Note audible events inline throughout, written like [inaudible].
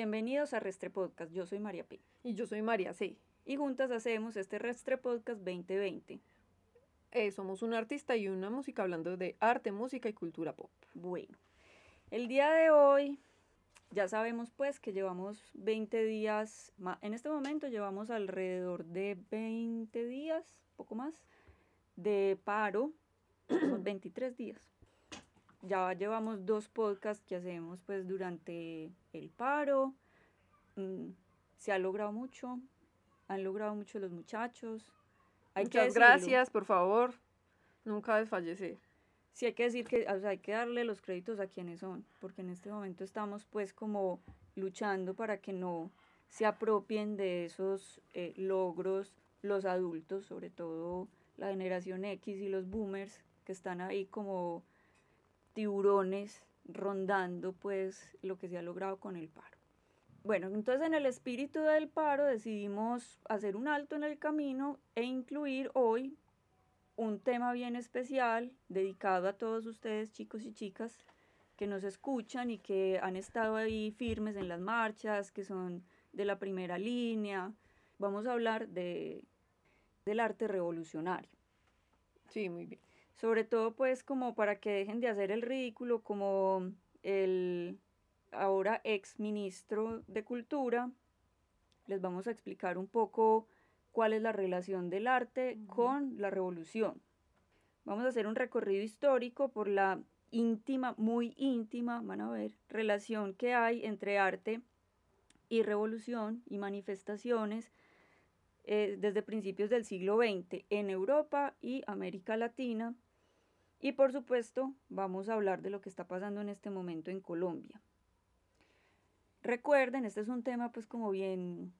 Bienvenidos a Restre Podcast. Yo soy María P. Y yo soy María C. Y juntas hacemos este Restre Podcast 2020. Eh, somos un artista y una música hablando de arte, música y cultura pop. Bueno, el día de hoy ya sabemos pues que llevamos 20 días, en este momento llevamos alrededor de 20 días, poco más, de paro, [clears throat] 23 días. Ya llevamos dos podcasts que hacemos pues durante el paro. Mm, se ha logrado mucho, han logrado mucho los muchachos. Hay Muchas gracias, por favor. Nunca desfallecer sí hay que decir que hay que darle los créditos a quienes son, porque en este momento estamos pues como luchando para que no se apropien de esos eh, logros los adultos, sobre todo la generación X y los boomers, que están ahí como tiburones rondando pues lo que se ha logrado con el paro. Bueno, entonces en el espíritu del paro decidimos hacer un alto en el camino e incluir hoy un tema bien especial dedicado a todos ustedes, chicos y chicas, que nos escuchan y que han estado ahí firmes en las marchas, que son de la primera línea. Vamos a hablar de, del arte revolucionario. Sí, muy bien. Sobre todo pues como para que dejen de hacer el ridículo como el ahora ex ministro de Cultura. Les vamos a explicar un poco cuál es la relación del arte con la revolución. Vamos a hacer un recorrido histórico por la íntima, muy íntima, van a ver, relación que hay entre arte y revolución y manifestaciones eh, desde principios del siglo XX en Europa y América Latina. Y por supuesto, vamos a hablar de lo que está pasando en este momento en Colombia. Recuerden, este es un tema pues como bien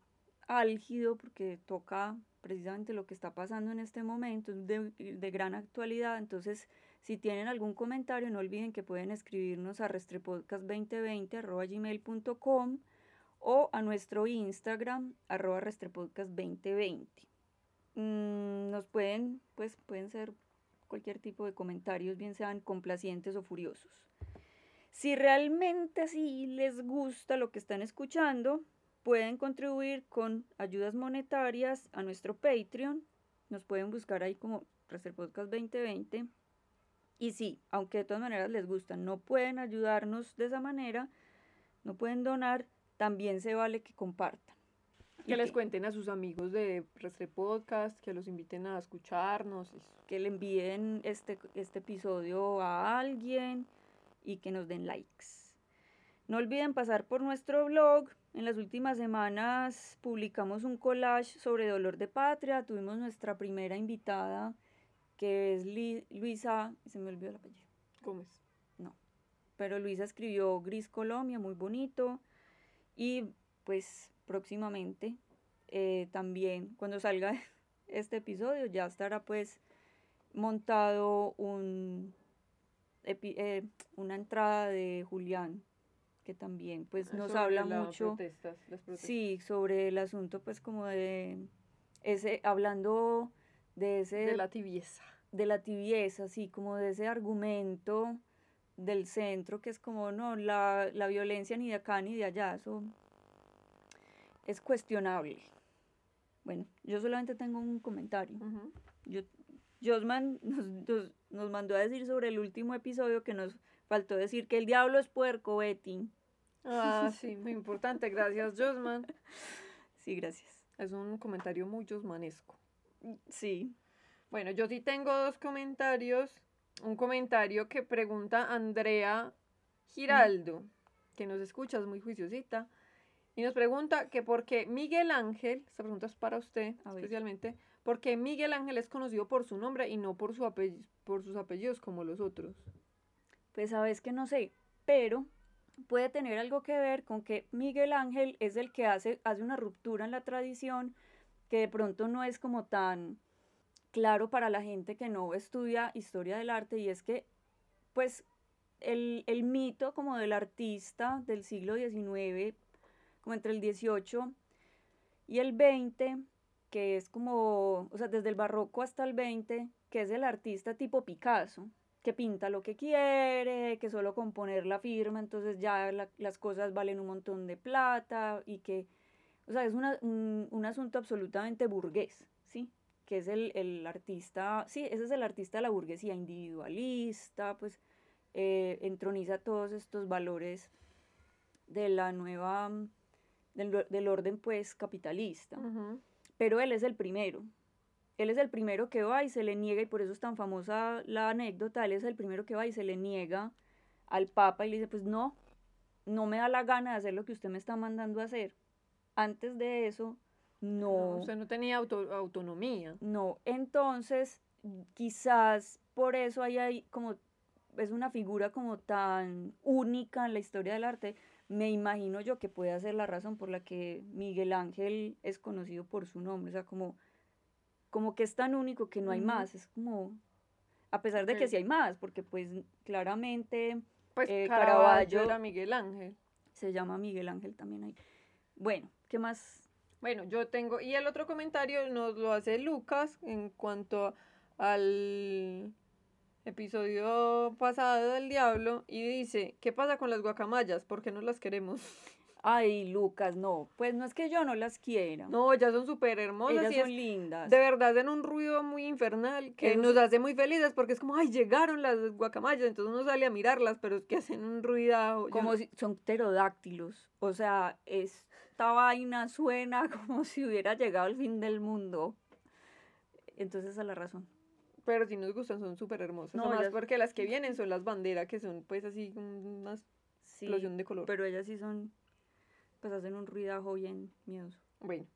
álgido porque toca precisamente lo que está pasando en este momento, es de, gran actualidad. Entonces, si tienen algún comentario, no olviden que pueden escribirnos a restrepodcast2020.gmail.com o a nuestro Instagram, arroba restrepodcast2020. Mm, nos pueden, pues, pueden ser cualquier tipo de comentarios, bien sean complacientes o furiosos. Si realmente sí les gusta lo que están escuchando, Pueden contribuir con ayudas monetarias a nuestro Patreon. Nos pueden buscar ahí como Rester Podcast 2020. Y sí, aunque de todas maneras les gusta, no pueden ayudarnos de esa manera, no pueden donar, también se vale que compartan. Que les cuenten a sus amigos de Restre Podcast, que los inviten a escucharnos. Que le envíen este, este episodio a alguien y que nos den likes. No olviden pasar por nuestro blog en las últimas semanas publicamos un collage sobre dolor de patria. Tuvimos nuestra primera invitada, que es Luisa, se me olvidó el apellido. Gómez. No. Pero Luisa escribió Gris Colombia, muy bonito. Y pues próximamente, eh, también cuando salga [laughs] este episodio, ya estará pues montado un, eh, una entrada de Julián que también pues nos habla mucho sí sobre el asunto pues como de ese hablando de ese de la tibieza. de la tibieza sí como de ese argumento del centro que es como no la, la violencia ni de acá ni de allá eso es cuestionable. Bueno yo solamente tengo un comentario. Yo Josman nos, nos mandó a decir sobre el último episodio que nos Faltó decir que el diablo es puerco, Betty. Ah, [laughs] sí, muy importante. Gracias, Josman. Sí, gracias. Es un comentario muy josmanesco. Sí. Bueno, yo sí tengo dos comentarios. Un comentario que pregunta Andrea Giraldo, que nos escucha, es muy juiciosita. Y nos pregunta que por qué Miguel Ángel, esta pregunta es para usted especialmente, ¿por qué Miguel Ángel es conocido por su nombre y no por, su por sus apellidos como los otros? Pues sabes que no sé, pero puede tener algo que ver con que Miguel Ángel es el que hace, hace una ruptura en la tradición que de pronto no es como tan claro para la gente que no estudia historia del arte y es que pues el, el mito como del artista del siglo XIX, como entre el XVIII y el XX, que es como, o sea, desde el barroco hasta el XX, que es el artista tipo Picasso, que pinta lo que quiere, que solo con poner la firma, entonces ya las cosas valen un montón de plata y que, o sea, es un, un, asunto absolutamente burgués, ¿sí? Que es el, el, artista, sí, ese es el artista de la burguesía, individualista, pues eh, entroniza todos estos valores de la nueva, del, del orden pues capitalista. Pero él es el primero, él es el primero que va y se le niega, y por eso es tan famosa la anécdota, él es el primero que va y se le niega al Papa y le dice, pues no, no me da la gana de hacer lo que usted me está mandando a hacer. Antes de eso, no. usted no tenía autonomía. No, entonces quizás por eso hay ahí como, es una figura como tan única en la historia del arte, me imagino yo que puede ser la razón por la que Miguel Ángel es conocido por su nombre, o sea, como como que es tan único que no hay más, es como, a pesar de que sí hay más, porque pues claramente pues eh, Caravaggio era Miguel Ángel. Se llama Miguel Ángel también ahí. Bueno, ¿qué más? Bueno, yo tengo, y el otro comentario nos lo hace Lucas en cuanto al episodio pasado del diablo y dice, ¿qué pasa con las guacamayas? ¿Por qué no las queremos? [laughs] Ay, Lucas, no, pues no es que yo no las quiera. No, ellas son súper hermosas. y son lindas. De verdad, hacen un ruido muy infernal que nos hace muy felices porque es como, ay, llegaron las guacamayas, entonces uno sale a mirarlas, pero es que hacen un ruido. Como si son pterodáctilos. O sea, esta vaina suena [laughs] como si hubiera llegado el fin del mundo. Entonces, esa es la razón. Pero si nos gustan, son súper hermosas. No, más porque las que vienen son las banderas, que son pues así una explosión de color. Pero ellas sí son pues hacen un ruidajo bien miedoso. Bueno,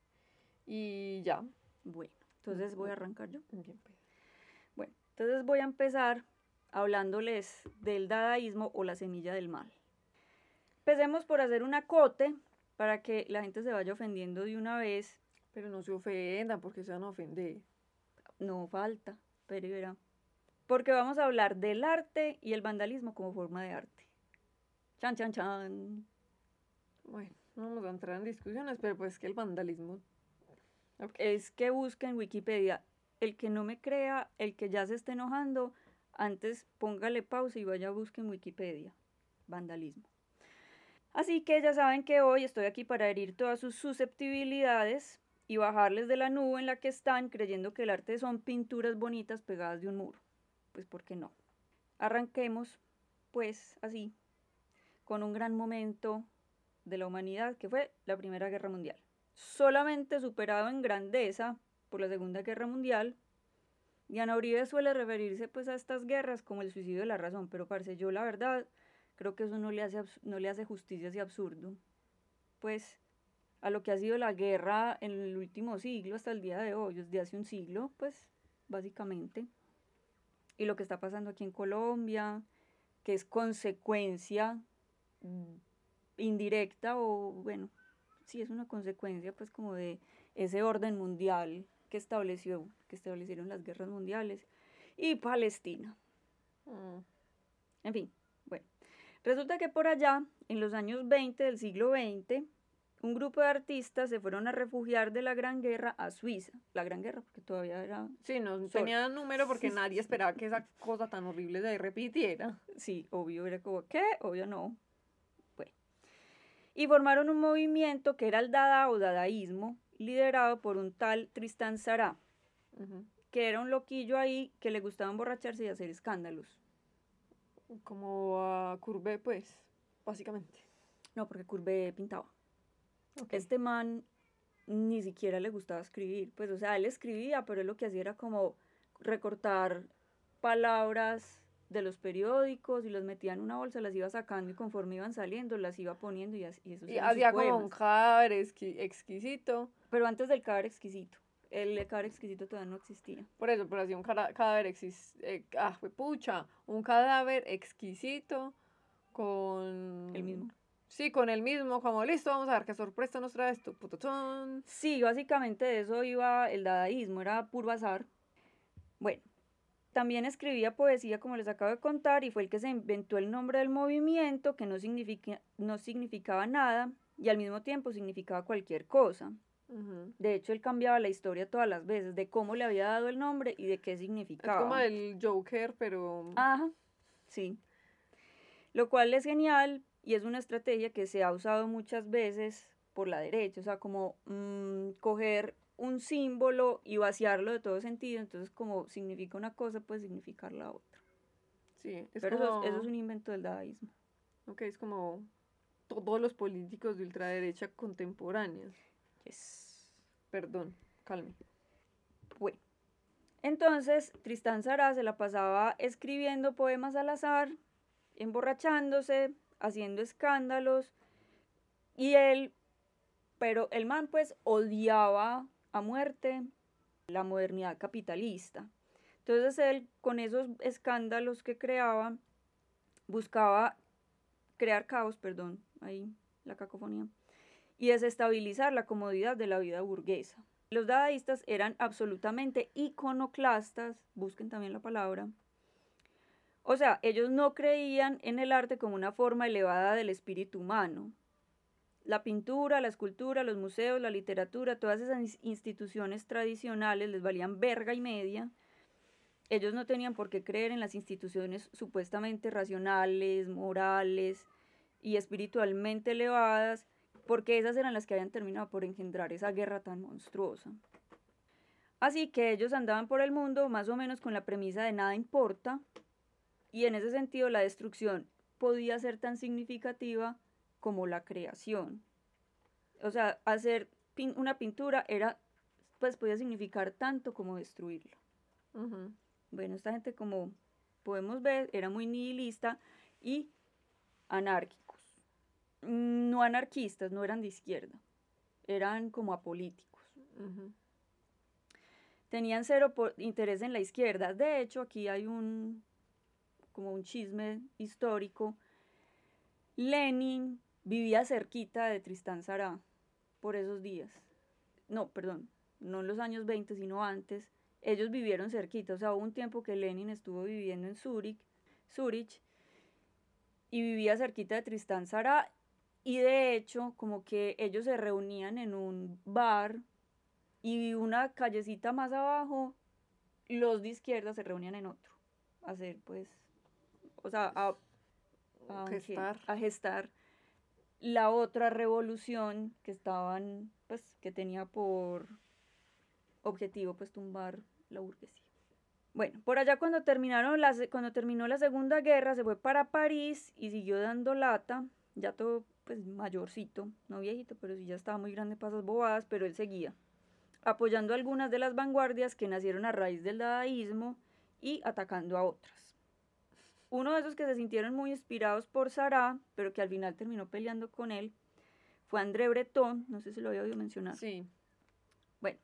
y ya. Bueno, entonces voy a arrancar yo. Bien, pues. Bueno, entonces voy a empezar hablándoles del dadaísmo o la semilla del mal. Empecemos por hacer un acote para que la gente se vaya ofendiendo de una vez. Pero no se ofendan porque se van a ofender. No falta, pero verá. Porque vamos a hablar del arte y el vandalismo como forma de arte. Chan, chan, chan. Bueno. No vamos a entrar en discusiones, pero pues que el vandalismo... Es que busca en Wikipedia. El que no me crea, el que ya se esté enojando, antes póngale pausa y vaya a buscar en Wikipedia. Vandalismo. Así que ya saben que hoy estoy aquí para herir todas sus susceptibilidades y bajarles de la nube en la que están creyendo que el arte son pinturas bonitas pegadas de un muro. Pues ¿por qué no? Arranquemos, pues así, con un gran momento de la humanidad, que fue la Primera Guerra Mundial. Solamente superado en grandeza por la Segunda Guerra Mundial, Diana Uribe suele referirse pues a estas guerras como el suicidio de la razón, pero parece yo la verdad creo que eso no le hace, no le hace justicia así absurdo. Pues a lo que ha sido la guerra en el último siglo hasta el día de hoy, desde hace un siglo, pues básicamente. Y lo que está pasando aquí en Colombia, que es consecuencia indirecta o bueno, sí es una consecuencia pues como de ese orden mundial que estableció, que establecieron las guerras mundiales y Palestina. Mm. En fin, bueno, resulta que por allá, en los años 20 del siglo XX, un grupo de artistas se fueron a refugiar de la Gran Guerra a Suiza. La Gran Guerra, porque todavía era... Sí, no tenía número porque nadie esperaba que esa cosa tan horrible se repitiera. Sí, obvio, era como, ¿qué? Obvio no y formaron un movimiento que era el Dada o Dadaísmo, liderado por un tal Tristan Sará, que era un loquillo ahí que le gustaba emborracharse y hacer escándalos. Como a Courbet, pues, básicamente. No, porque Courbet pintaba. Este man ni siquiera le gustaba escribir, pues, o sea, él escribía, pero él lo que hacía era como recortar palabras de los periódicos y los metía en una bolsa, las iba sacando y conforme iban saliendo las iba poniendo y, así, y eso Y hacía como un cadáver exquisito. Pero antes del cadáver exquisito. El cadáver exquisito todavía no existía. Por eso, pero hacía un cadáver exquisito. Eh, ah, fue pucha. Un cadáver exquisito con. El mismo. Sí, con el mismo, como listo, vamos a ver qué sorpresa nos trae esto. Sí, básicamente de eso iba el dadaísmo, era puro azar. Bueno, también escribía poesía, como les acabo de contar, y fue el que se inventó el nombre del movimiento, que no, significa, no significaba nada y al mismo tiempo significaba cualquier cosa. De hecho, él cambiaba la historia todas las veces, de cómo le había dado el nombre y de qué significaba. Es como el Joker, pero... Ajá, sí. Lo cual es genial y es una estrategia que se ha usado muchas veces por la derecha, o sea, como mm, coger un símbolo y vaciarlo de todo sentido, entonces como significa una cosa, puede significar la otra. Sí, es Pero eso, es, un invento del dadaísmo. Ok, es como todos los políticos de ultraderecha contemporáneos. Perdón, calme. Bueno, entonces Tristán Sará se la pasaba escribiendo poemas al azar, emborrachándose, haciendo escándalos, y él, pero el man pues odiaba a muerte la modernidad capitalista. Entonces él, con esos escándalos que creaba, buscaba crear caos, perdón, ahí la cacofonía, y desestabilizar la comodidad de la vida burguesa. Los dadaístas eran absolutamente iconoclastas, busquen también la palabra. O sea, ellos no creían en el arte como una forma elevada del espíritu humano. La pintura, la escultura, los museos, la literatura, todas esas instituciones tradicionales les valían verga y media. Ellos no tenían por qué creer en las instituciones supuestamente racionales, morales y espiritualmente elevadas porque esas eran las que habían terminado por engendrar esa guerra tan monstruosa. Así que ellos andaban por el mundo más o menos con la premisa de nada importa, y en ese sentido la destrucción podía ser tan significativa como la creación. O sea, hacer una pintura era, pues podía significar tanto como destruirlo. Bueno, esta gente como podemos ver era muy nihilista y anárquica no anarquistas, no eran de izquierda, eran como apolíticos. Tenían cero interés en la izquierda. De hecho, aquí hay un como un chisme histórico. Lenin vivía cerquita de Tristán Sará por esos días. No, perdón, no en los años 20, sino antes. Ellos vivieron cerquita, o sea, hubo un tiempo que Lenin estuvo viviendo en Zúrich, Zurich y vivía cerquita de Tristán Sará y de hecho, como que ellos se reunían en un bar y una callecita más abajo, los de izquierda se reunían en otro. Hacer, pues, o sea, a, gestar. a gestar la otra revolución que estaban, pues, que tenía por objetivo, pues, tumbar la burguesía. Bueno, por allá cuando, terminaron las, cuando terminó la Segunda Guerra se fue para París y siguió dando lata, ya todo pues mayorcito, no viejito, pero sí ya estaba muy grande para esas bobadas, pero él seguía, apoyando algunas de las vanguardias que nacieron a raíz del dadaísmo y atacando a otras. Uno de esos que se sintieron muy inspirados por Sará, pero que al final terminó peleando con él, fue André Breton, no sé si lo había oído mencionar. Sí. Bueno,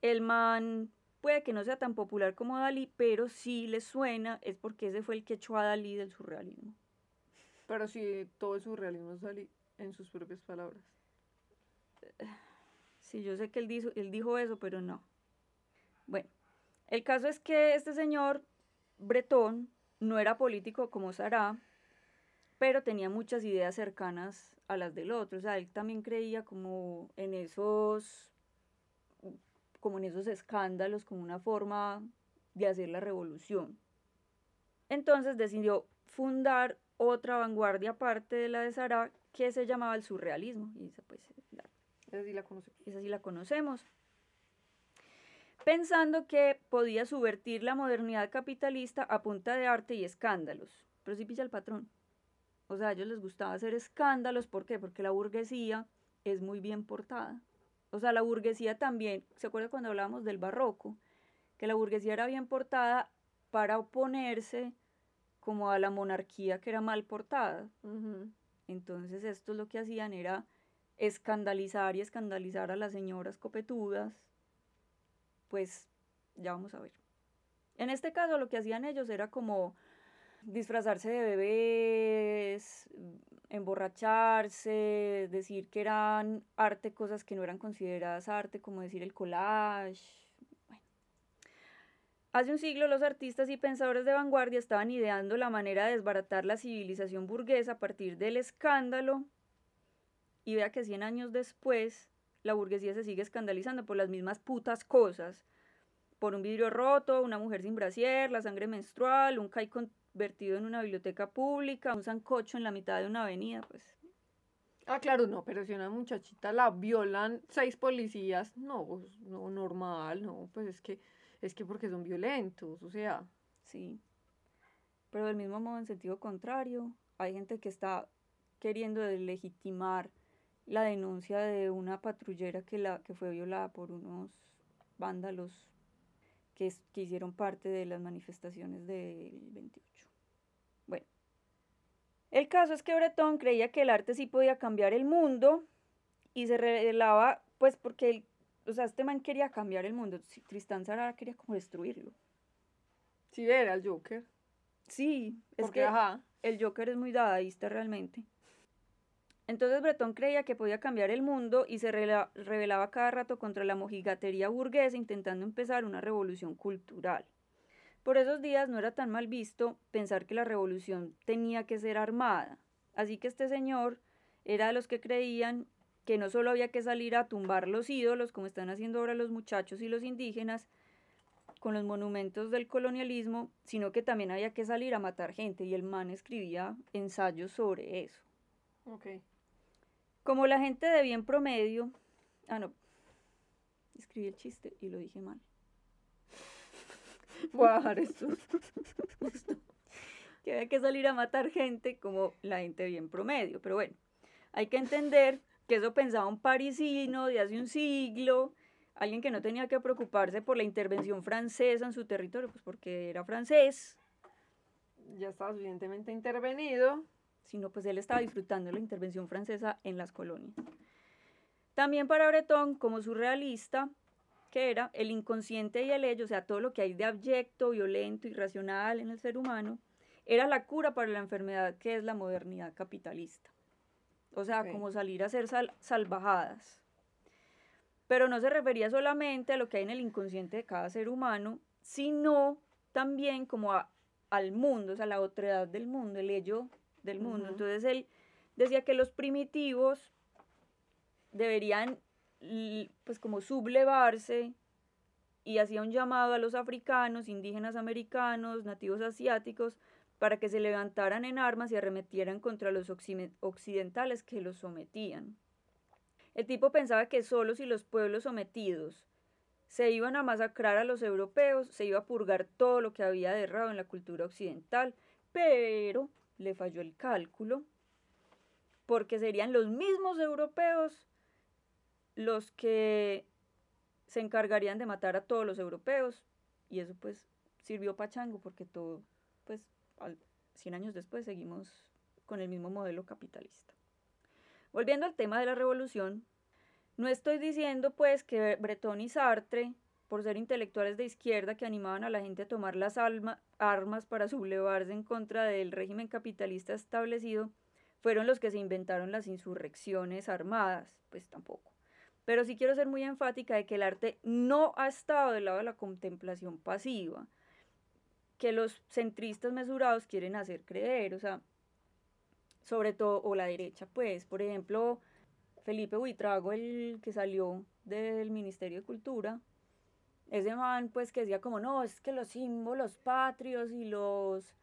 el man puede que no sea tan popular como Dalí, pero si le suena es porque ese fue el que echó a Dalí del surrealismo. Pero si todo el surrealismo sale en sus propias palabras. Sí, yo sé que él dijo, él dijo eso, pero no. Bueno, el caso es que este señor Bretón no era político como Sará, pero tenía muchas ideas cercanas a las del otro. O sea, él también creía como en esos, como en esos escándalos, como una forma de hacer la revolución. Entonces decidió fundar otra vanguardia aparte de la de Sará que se llamaba el surrealismo. Y esa, pues, sí la conocemos. Esa sí la conocemos. Pensando que podía subvertir la modernidad capitalista a punta de arte y escándalos. Pero sí pilla el patrón. O sea, a ellos les gustaba hacer escándalos. ¿Por qué? Porque la burguesía es muy bien portada. O sea, la burguesía también, ¿se acuerda cuando hablábamos del barroco? Que la burguesía era bien portada para oponerse como a la monarquía que era mal portada. Entonces esto lo que hacían era escandalizar y escandalizar a las señoras copetudas. Pues ya vamos a ver. En este caso lo que hacían ellos era como disfrazarse de bebés, emborracharse, decir que eran arte cosas que no eran consideradas arte, como decir el collage, Hace un siglo los artistas y pensadores de vanguardia estaban ideando la manera de desbaratar la civilización burguesa a partir del escándalo. Y vea que 100 años después la burguesía se sigue escandalizando por las mismas putas cosas. Por un vidrio roto, una mujer sin brasier, la sangre menstrual, un CAI convertido en una biblioteca pública, un sancocho en la mitad de una avenida, pues Ah, claro, no, pero si una muchachita la violan seis policías, no, pues, no, normal, no, pues es que, es que porque son violentos, o sea. Sí. Pero del mismo modo, en sentido contrario, hay gente que está queriendo legitimar la denuncia de una patrullera que, la, que fue violada por unos vándalos que, que hicieron parte de las manifestaciones del 28. Bueno, el caso es que Breton creía que el arte sí podía cambiar el mundo y se revelaba, pues porque, él, o sea, este man quería cambiar el mundo, Tristán Zara quería como destruirlo. Sí, era el Joker. Sí, es que el Joker es muy dadaísta realmente. Entonces Breton creía que podía cambiar el mundo y se rebelaba cada rato contra la mojigatería burguesa intentando empezar una revolución cultural. Por esos días no era tan mal visto pensar que la revolución tenía que ser armada. Así que este señor era de los que creían que no solo había que salir a tumbar los ídolos, como están haciendo ahora los muchachos y los indígenas, con los monumentos del colonialismo, sino que también había que salir a matar gente. Y el man escribía ensayos sobre eso. Como la gente de bien promedio. Ah, no. Escribí el chiste y lo dije mal. Voy a dejar esto. que había que salir a matar gente como la gente bien promedio. Pero bueno, hay que entender que eso pensaba un parisino de hace un siglo, alguien que no tenía que preocuparse por la intervención francesa en su territorio, pues porque era francés. Ya estaba suficientemente intervenido. Sino pues él estaba disfrutando la intervención francesa en las colonias. También para Breton, como surrealista, que era el inconsciente y el ello, o sea, todo lo que hay de abyecto, violento, irracional en el ser humano, era la cura para la enfermedad que es la modernidad capitalista. O sea, como salir a ser salvajadas. Pero no se refería solamente a lo que hay en el inconsciente de cada ser humano, sino también como al mundo, o sea, la otredad del mundo, el ello del mundo. Entonces él decía que los primitivos deberían pues como sublevarse y hacía un llamado a los africanos, indígenas americanos, nativos asiáticos, para que se levantaran en armas y arremetieran contra los occidentales que los sometían. El tipo pensaba que solo si los pueblos sometidos se iban a masacrar a los europeos, se iba a purgar todo lo que había de errado en la cultura occidental, pero le falló el cálculo, porque serían los mismos europeos los que se encargarían de matar a todos los europeos y eso pues sirvió para chango porque todo, pues 100 años después seguimos con el mismo modelo capitalista. Volviendo al tema de la revolución, no estoy diciendo pues que Breton y Sartre, por ser intelectuales de izquierda que animaban a la gente a tomar las armas para sublevarse en contra del régimen capitalista establecido, fueron los que se inventaron las insurrecciones armadas, pues tampoco. Pero sí quiero ser muy enfática de que el arte no ha estado del lado de la contemplación pasiva, que los centristas mesurados quieren hacer creer, o sea, sobre todo, o la derecha, pues, por ejemplo, Felipe Buitrago, el que salió del Ministerio de Cultura, ese man, pues, que decía como, no, es que los símbolos patrios y los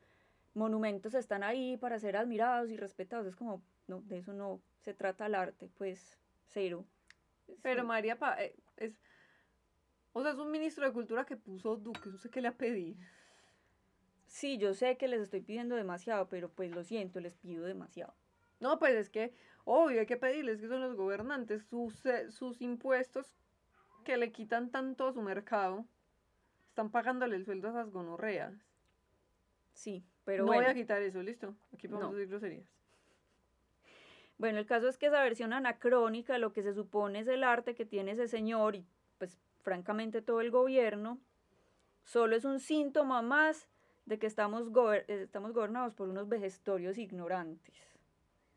monumentos están ahí para ser admirados y respetados, es como, no, de eso no se trata el arte, pues, cero. Pero María, eh, es, o sea, es un ministro de cultura que puso Duque, no sé qué le ha pedido. Sí, yo sé que les estoy pidiendo demasiado, pero pues lo siento, les pido demasiado. No, pues es que, obvio, hay que pedirles que son los gobernantes, sus, eh, sus impuestos que le quitan tanto a su mercado, están pagándole el sueldo a esas gonorreas. Sí, pero no voy a quitar eso, listo. Aquí podemos decir groserías. Bueno, el caso es que esa versión anacrónica, lo que se supone es el arte que tiene ese señor y pues francamente todo el gobierno, solo es un síntoma más de que estamos, estamos gobernados por unos vejestorios ignorantes.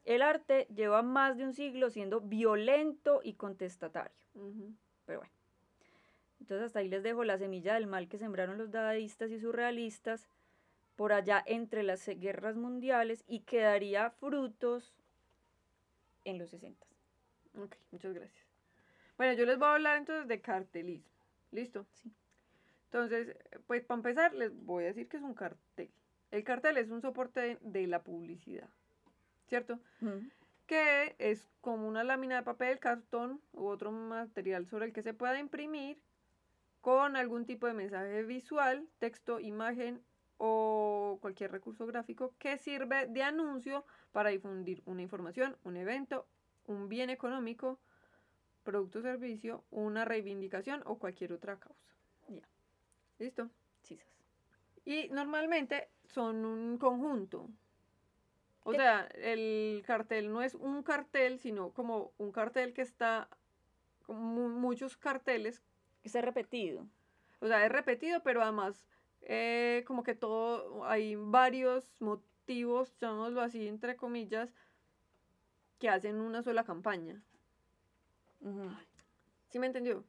El arte lleva más de un siglo siendo violento y contestatario. Pero bueno. Entonces hasta ahí les dejo la semilla del mal que sembraron los dadaístas y surrealistas por allá entre las guerras mundiales y que daría frutos en los 60. Ok, muchas gracias. Bueno, yo les voy a hablar entonces de cartelismo. ¿Listo? Sí. Entonces, pues para empezar, les voy a decir que es un cartel. El cartel es un soporte de, de la publicidad, ¿cierto? Que es como una lámina de papel, cartón u otro material sobre el que se pueda imprimir con algún tipo de mensaje visual, texto, imagen o cualquier recurso gráfico que sirve de anuncio para difundir una información, un evento, un bien económico, producto o servicio, una reivindicación o cualquier otra causa. Ya. ¿Listo? Chisas. Y normalmente son un conjunto. O ¿Qué? sea, el cartel no es un cartel, sino como un cartel que está, como mu- muchos carteles, Está repetido. o sea, es repetido, pero además eh, como que todo, hay varios motivos, llamémoslo así, entre comillas, que hacen una sola campaña. ¿Sí me entendió?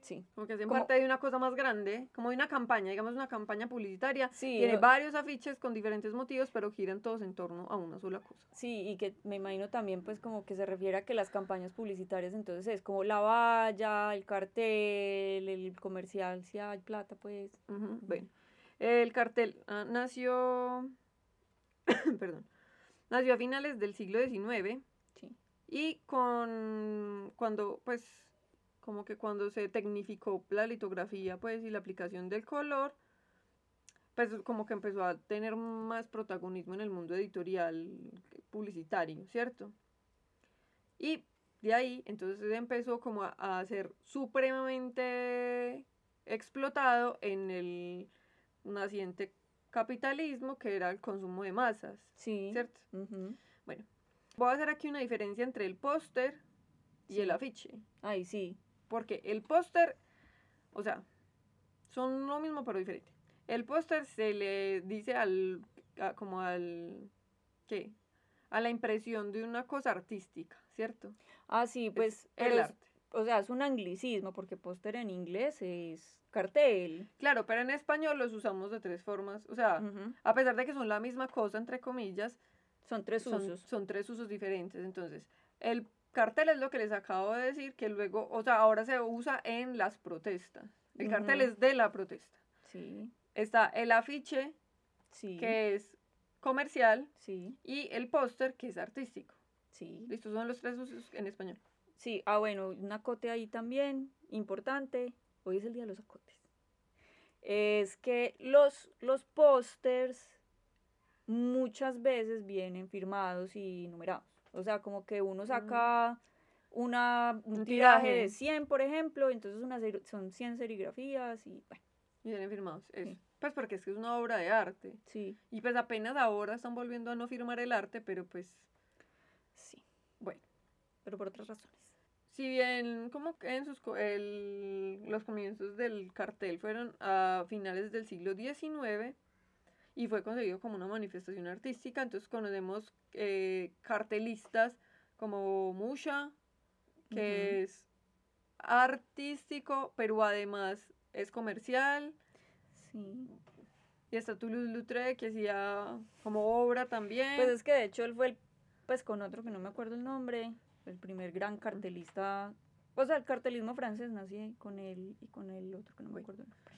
Sí. Como que hacen Como- parte de una cosa más grande, como de una campaña, digamos una campaña publicitaria. Sí, Tiene lo- varios afiches con diferentes motivos, pero giran todos en torno a una sola cosa. Sí, y que me imagino también pues como que se refiere a que las campañas publicitarias entonces es como la valla, el cartel, el comercial, si hay plata pues. Bueno, el cartel ah, nació, [coughs] perdón, nació a finales del siglo XIX Sí. y con cuando, pues, como que cuando se tecnificó la litografía, pues, y la aplicación del color, pues, como que empezó a tener más protagonismo en el mundo editorial publicitario, ¿cierto? Y de ahí, entonces empezó como a, a ser supremamente explotado en el naciente capitalismo, que era el consumo de masas, Sí. ¿cierto? Ujú. Voy a hacer aquí una diferencia entre el póster y el afiche. Ay, sí. Porque el póster, o sea, son lo mismo pero diferente. El póster se le dice al, a- como al, ¿qué? A la impresión de una cosa artística, ¿cierto? Ah, sí, Es pues, el es- arte. o sea, es un anglicismo porque póster en inglés es cartel. Claro, pero en español los usamos de tres formas. O sea, a pesar de que son la misma cosa, entre comillas, Son tres son, usos. son tres usos diferentes. Entonces, el cartel es lo que les acabo de decir, que luego, o sea, ahora se usa en las protestas. El cartel es de la protesta. Sí, Está el afiche, sí, que es comercial, sí, y el póster, que es artístico. sí. Estos son los tres usos en español. Sí, ah, bueno, un acote ahí también, importante. Hoy es el día de los acotes. Es que los, los pósters muchas veces vienen firmados y numerados. O sea, como que uno saca una, un Un tiraje tiraje. de 100, por ejemplo, entonces una son 100 serigrafías y bueno, Y vienen firmados. Eso. Sí. Pues porque es que es una obra de arte. sí, Y pues apenas ahora están volviendo a no firmar el arte, pero pues, sí, bueno. pero por otras razones. Si bien como en sus el- los comienzos del cartel fueron a finales del siglo XIX y fue concebido como una manifestación artística, entonces conocemos eh, cartelistas como Musha, que es artístico, pero además es comercial, Sí. y está Toulouse-Lautrec, que hacía como obra también. Pues es que de hecho él fue el, pues con otro que no me acuerdo el nombre, el primer gran cartelista, o sea, el cartelismo francés nació ahí con él y con el otro que no me acuerdo el nombre.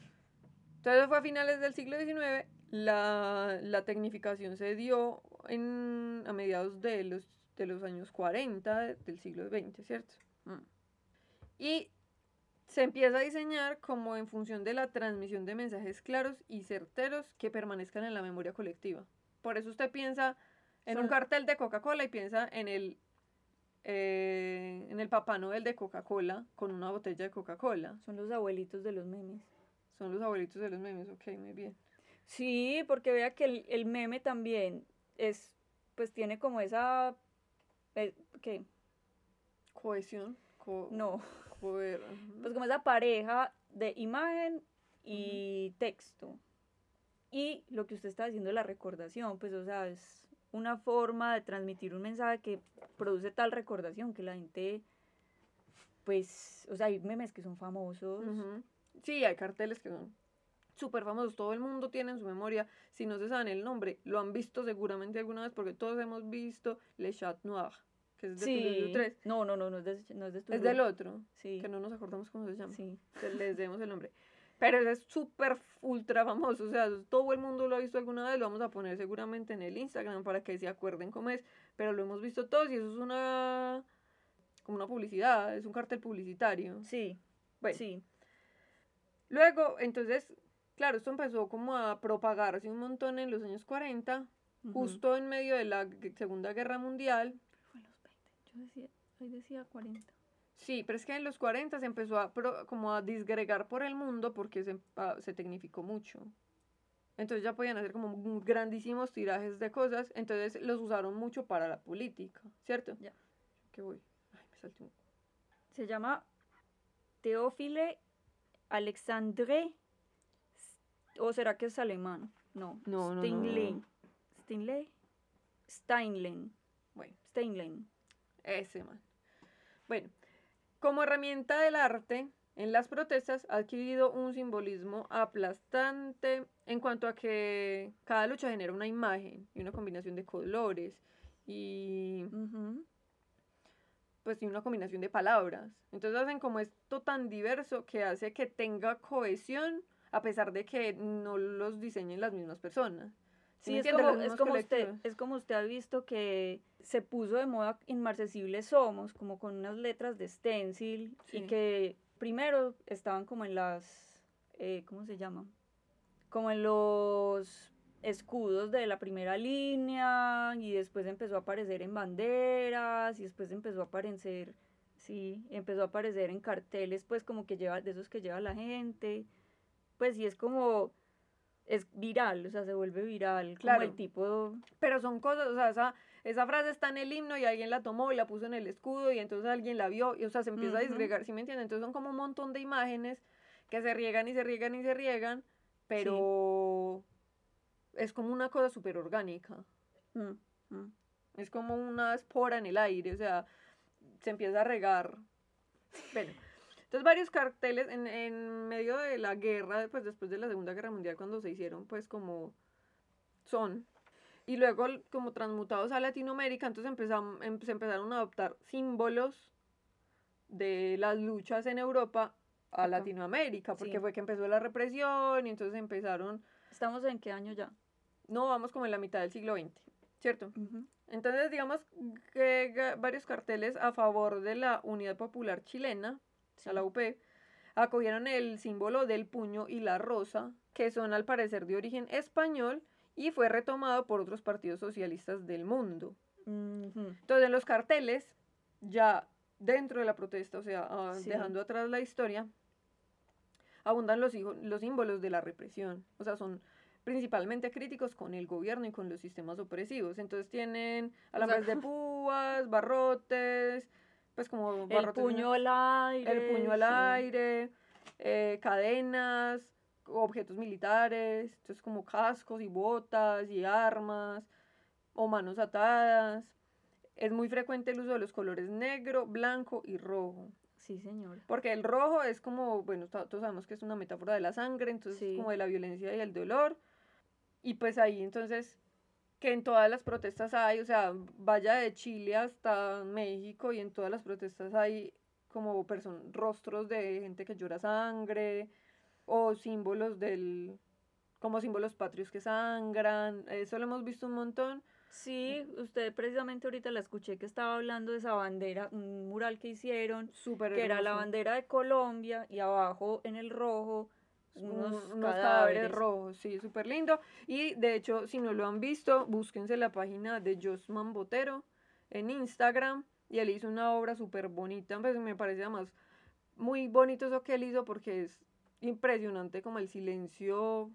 Entonces fue a finales del siglo XIX, la, la tecnificación se dio en, a mediados de los, de los años 40 del siglo XX, ¿cierto? Mm. Y se empieza a diseñar como en función de la transmisión de mensajes claros y certeros que permanezcan en la memoria colectiva. Por eso usted piensa en un cartel de Coca-Cola y piensa en el, eh, en el Papá Noel de Coca-Cola con una botella de Coca-Cola. Son los abuelitos de los memes. Son los abuelitos de los memes, ok, muy bien. Sí, porque vea que el, el meme también es, pues tiene como esa, eh, ¿qué? Cohesión. co- No, coher- [laughs] pues como esa pareja de imagen y texto. Y lo que usted está diciendo de la recordación, pues o sea, es una forma de transmitir un mensaje que produce tal recordación que la gente, pues, o sea, hay memes que son famosos. Sí, hay carteles que son súper famosos, todo el mundo tiene en su memoria, si no se saben el nombre, lo han visto seguramente alguna vez porque todos hemos visto Le Chat Noir, que es de Sí. 3. No, no, no, no es de, no es de Es del otro, Sí. que no nos acordamos cómo se llama. Sí. les demos el nombre. Pero ese es súper ultra famoso, o sea, todo el mundo lo ha visto alguna vez, lo vamos a poner seguramente en el Instagram para que se acuerden cómo es, pero lo hemos visto todos y eso es una como una publicidad, es un cartel publicitario. Sí. Bueno, Sí. luego, entonces, claro, esto empezó como a propagarse un montón en los años 40, Ujú. justo en medio de la Segunda Guerra Mundial. Fue en los 20. Yo decía, ahí decía 40. Sí, pero es que en los 40 se empezó a pro- como a disgregar por el mundo porque se, ah, se tecnificó mucho. Entonces ya podían hacer como grandísimos tirajes de cosas, entonces los usaron mucho para la política, ¿cierto? Ya. ¿Qué voy? Ay, me salté un... Se llama Teófile Alexandre. ¿O será que es alemán? No. No, no, no, Steinlen. Steinle. Steinlen. Bueno, Steinlen. ese man. Bueno, como herramienta del arte, en las protestas ha adquirido un simbolismo aplastante en cuanto a que cada lucha genera una imagen y una combinación de colores y pues y una combinación de palabras. Entonces hacen como esto tan diverso que hace que tenga cohesión a pesar de que no los diseñen las mismas personas. ¿Sí es como, es, como usted, es como usted ha visto que se puso de moda Inmarcesibles Somos, como con unas letras de stencil, Sí. y que primero estaban como en las, eh, ¿cómo se llama? Como en los escudos de la primera línea, y después empezó a aparecer en banderas, y después empezó a aparecer, sí, empezó a aparecer en carteles, pues como que lleva, de esos que lleva la gente, pues sí es como es viral, o sea, se vuelve viral, como Claro. el tipo, Pero son cosas, o sea, esa, esa frase está en el himno y alguien la tomó y la puso en el escudo y entonces alguien la vio y, o sea, se empieza a disgregar, ¿sí me entienden? Entonces son como un montón de imágenes que se riegan y se riegan y se riegan, pero es como una cosa súper orgánica. mm, mm, Es como una espora en el aire, o sea, se empieza a regar. Bueno, entonces varios carteles en, en medio de la guerra, pues después de la Segunda Guerra Mundial, cuando se hicieron, pues como son. Y luego como transmutados a Latinoamérica, entonces empezam- em- se empezaron a adoptar símbolos de las luchas en Europa a Acá. Latinoamérica, porque Sí. fue que empezó la represión y entonces empezaron, ¿Estamos en qué año ya? no, vamos como en la mitad del siglo XX, ¿cierto? Entonces, digamos que varios carteles a favor de la Unidad Popular Chilena, Sí. a la UP, acogieron el símbolo del puño y la rosa, que son al parecer de origen español y fue retomado por otros partidos socialistas del mundo. Ujú. Entonces, en los carteles, ya dentro de la protesta, o sea, ah, Sí. dejando atrás la historia, abundan los, los símbolos de la represión. O sea, son principalmente críticos con el gobierno y con los sistemas opresivos. Entonces tienen alambres de [laughs] púas, barrotes, pues como El puño al aire. el puño al sí. aire, eh, cadenas, objetos militares, entonces como cascos y botas y armas o manos atadas. Es muy frecuente el uso de los colores negro, blanco y rojo. Sí, señor. Porque el rojo es como, bueno, to- todos sabemos que es una metáfora de la sangre, entonces Sí. como de la violencia y el dolor. Y pues ahí entonces, que en todas las protestas hay, o sea, vaya de Chile hasta México y en todas las protestas hay como person rostros de gente que llora sangre o símbolos del, como símbolos patrios que sangran. Eso lo hemos visto un montón. Sí, usted precisamente ahorita la escuché que estaba hablando de esa bandera, un mural que hicieron, Súper que era la bandera de Colombia y abajo en el rojo unos, unos, cadáveres. cadáveres. rojos, sí, súper lindo. Y de hecho, si no lo han visto, búsquense la página de Josman Botero en Instagram. Y él hizo una obra súper bonita, pues me parece además muy bonito eso que él hizo porque es impresionante como el silencio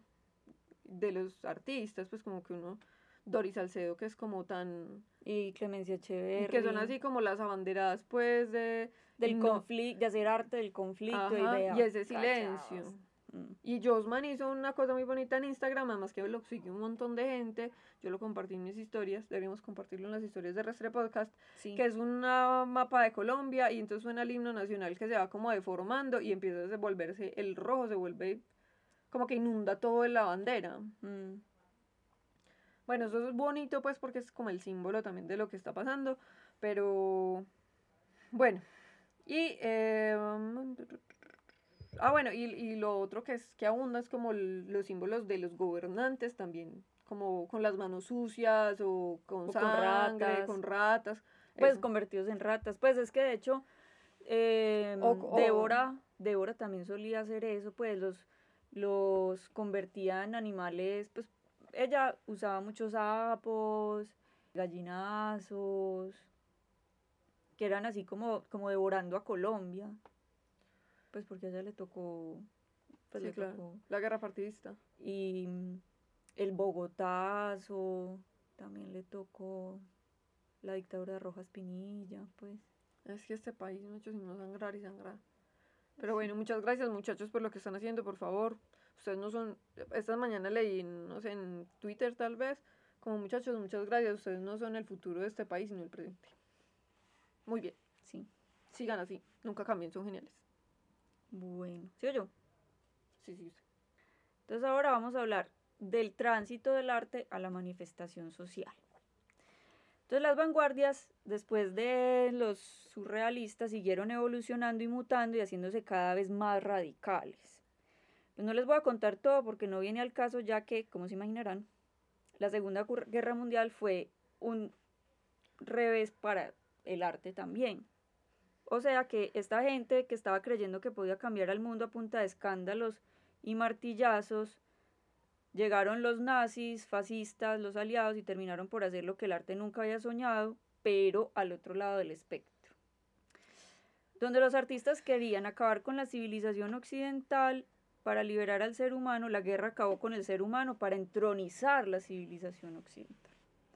de los artistas, pues como que uno, Doris Salcedo, que es como tan... Y Clemencia Echeverri. que son así como las abanderadas pues de... Del no- conflicto, de hacer arte del conflicto y vea. y ese silencio. Mm. Y Josman hizo una cosa muy bonita en Instagram, además que lo sigue un montón de gente. Yo lo compartí en mis historias, deberíamos compartirlo en las historias de Restre Podcast, Sí. que es una mapa de Colombia y entonces suena el himno nacional que se va como deformando y empieza a volverse, el rojo se vuelve como que inunda todo en la bandera. Mm. Bueno, eso es bonito pues porque es como el símbolo también de lo que está pasando, Pero, bueno, y, eh, ah, bueno, y, y, lo otro que es que abunda es como los símbolos de los gobernantes también, como con las manos sucias o con sangre, con ratas. pues convertidos en ratas. Pues es que de hecho, eh, Débora, Débora también solía hacer eso, pues los, los convertía en animales, pues ella usaba muchos sapos, gallinazos, que eran así como, como devorando a Colombia. Pues porque a ella le tocó, pues le tocó. La guerra partidista. Y mm, el Bogotazo, también le tocó la dictadura de Rojas Pinilla, pues. Es que este país, no sangrar y sangrar. Pero bueno, muchas gracias muchachos por lo que están haciendo, por favor. Ustedes no son, esta mañana leí, no sé, en Twitter tal vez, como muchachos, muchas gracias, ustedes no son el futuro de este país, sino el presente. Muy bien. Sí. Sigan así, nunca cambien, son geniales. Bueno, ¿sí o yo? Sí, sí, sí. Entonces ahora vamos a hablar del tránsito del arte a la manifestación social. Entonces las vanguardias, después de los surrealistas, siguieron evolucionando y mutando y haciéndose cada vez más radicales. Pues no les voy a contar todo porque no viene al caso, ya que, como se imaginarán, la Segunda Guerra Mundial fue un revés para el arte también. O sea que esta gente que estaba creyendo que podía cambiar al mundo a punta de escándalos y martillazos, Llegaron los nazis, fascistas, los aliados y terminaron por hacer lo que el arte nunca había soñado, pero al otro lado del espectro. Donde los artistas querían acabar con la civilización occidental para liberar al ser humano, la guerra acabó con el ser humano para entronizar la civilización occidental.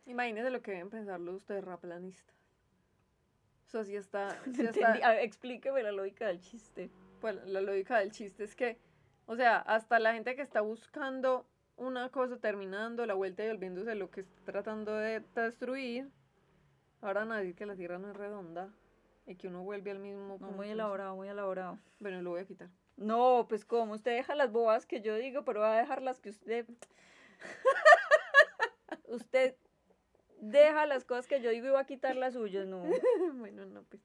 Imagínense lo que deben pensar los terraplanistas. O sea, si está... [laughs] explíqueme la lógica del chiste. Pues la lógica del chiste es que, o sea, hasta la gente que está buscando una cosa terminando la vuelta y volviéndose lo que está tratando de destruir. Ahora nadie que la Tierra no es redonda y que uno vuelve al mismo punto. muy elaborado, muy elaborado. Bueno, lo voy a quitar. No, pues como usted deja las bobas que yo digo, pero va a dejar las que usted... [laughs] [laughs] usted deja las cosas que yo digo y va a quitar las suyas, no. [laughs] bueno, no, pues.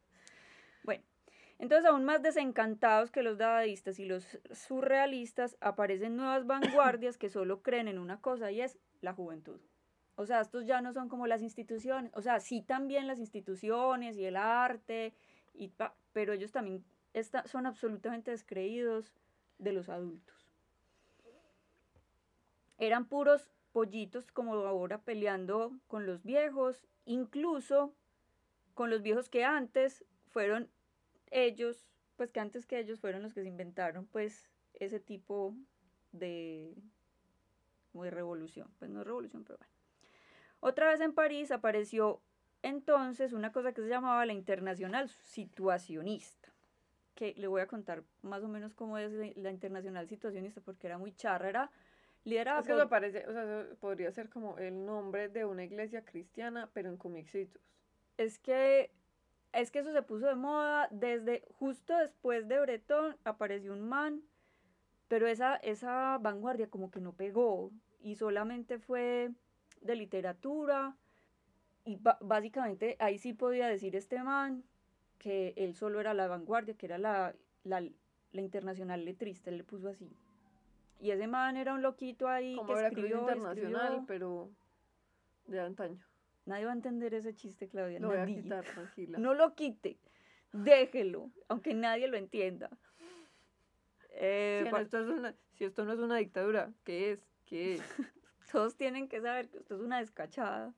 Bueno, entonces, aún más desencantados que los dadaístas y los surrealistas, aparecen nuevas [coughs] vanguardias que solo creen en una cosa y es la juventud. O sea, estos ya no son como las instituciones, o sea, sí también las instituciones y el arte, y pero ellos también son absolutamente descreídos de los adultos. Eran puros pollitos como ahora peleando con los viejos, incluso con los viejos que antes fueron ellos, pues que antes que ellos fueron los que se inventaron pues ese tipo de, revolución, pues no revolución, pero bueno. Otra vez en París apareció entonces una cosa que se llamaba la internacional situacionista, que le voy a contar más o menos cómo es la internacional situacionista porque era muy charra, era liderada es que eso parece, o sea, podría ser como el nombre de una iglesia cristiana, pero en comicitos. Es que es que eso se puso de moda desde justo después de Breton apareció un man, pero esa, esa vanguardia como que no pegó y solamente fue de literatura y básicamente ahí sí podía decir este man que él solo era la vanguardia, que era la, la, la internacional letrista, él le puso así. Y ese man era un loquito ahí que escribió, internacional, pero de antaño. Nadie va a entender ese chiste, Claudia. Lo voy a quitar, tranquila. No lo quite. Déjelo, aunque nadie lo entienda. Eh, si, esto es una, si esto no es una dictadura, ¿qué es? ¿Qué es? [laughs] Todos tienen que saber que esto es una descachada.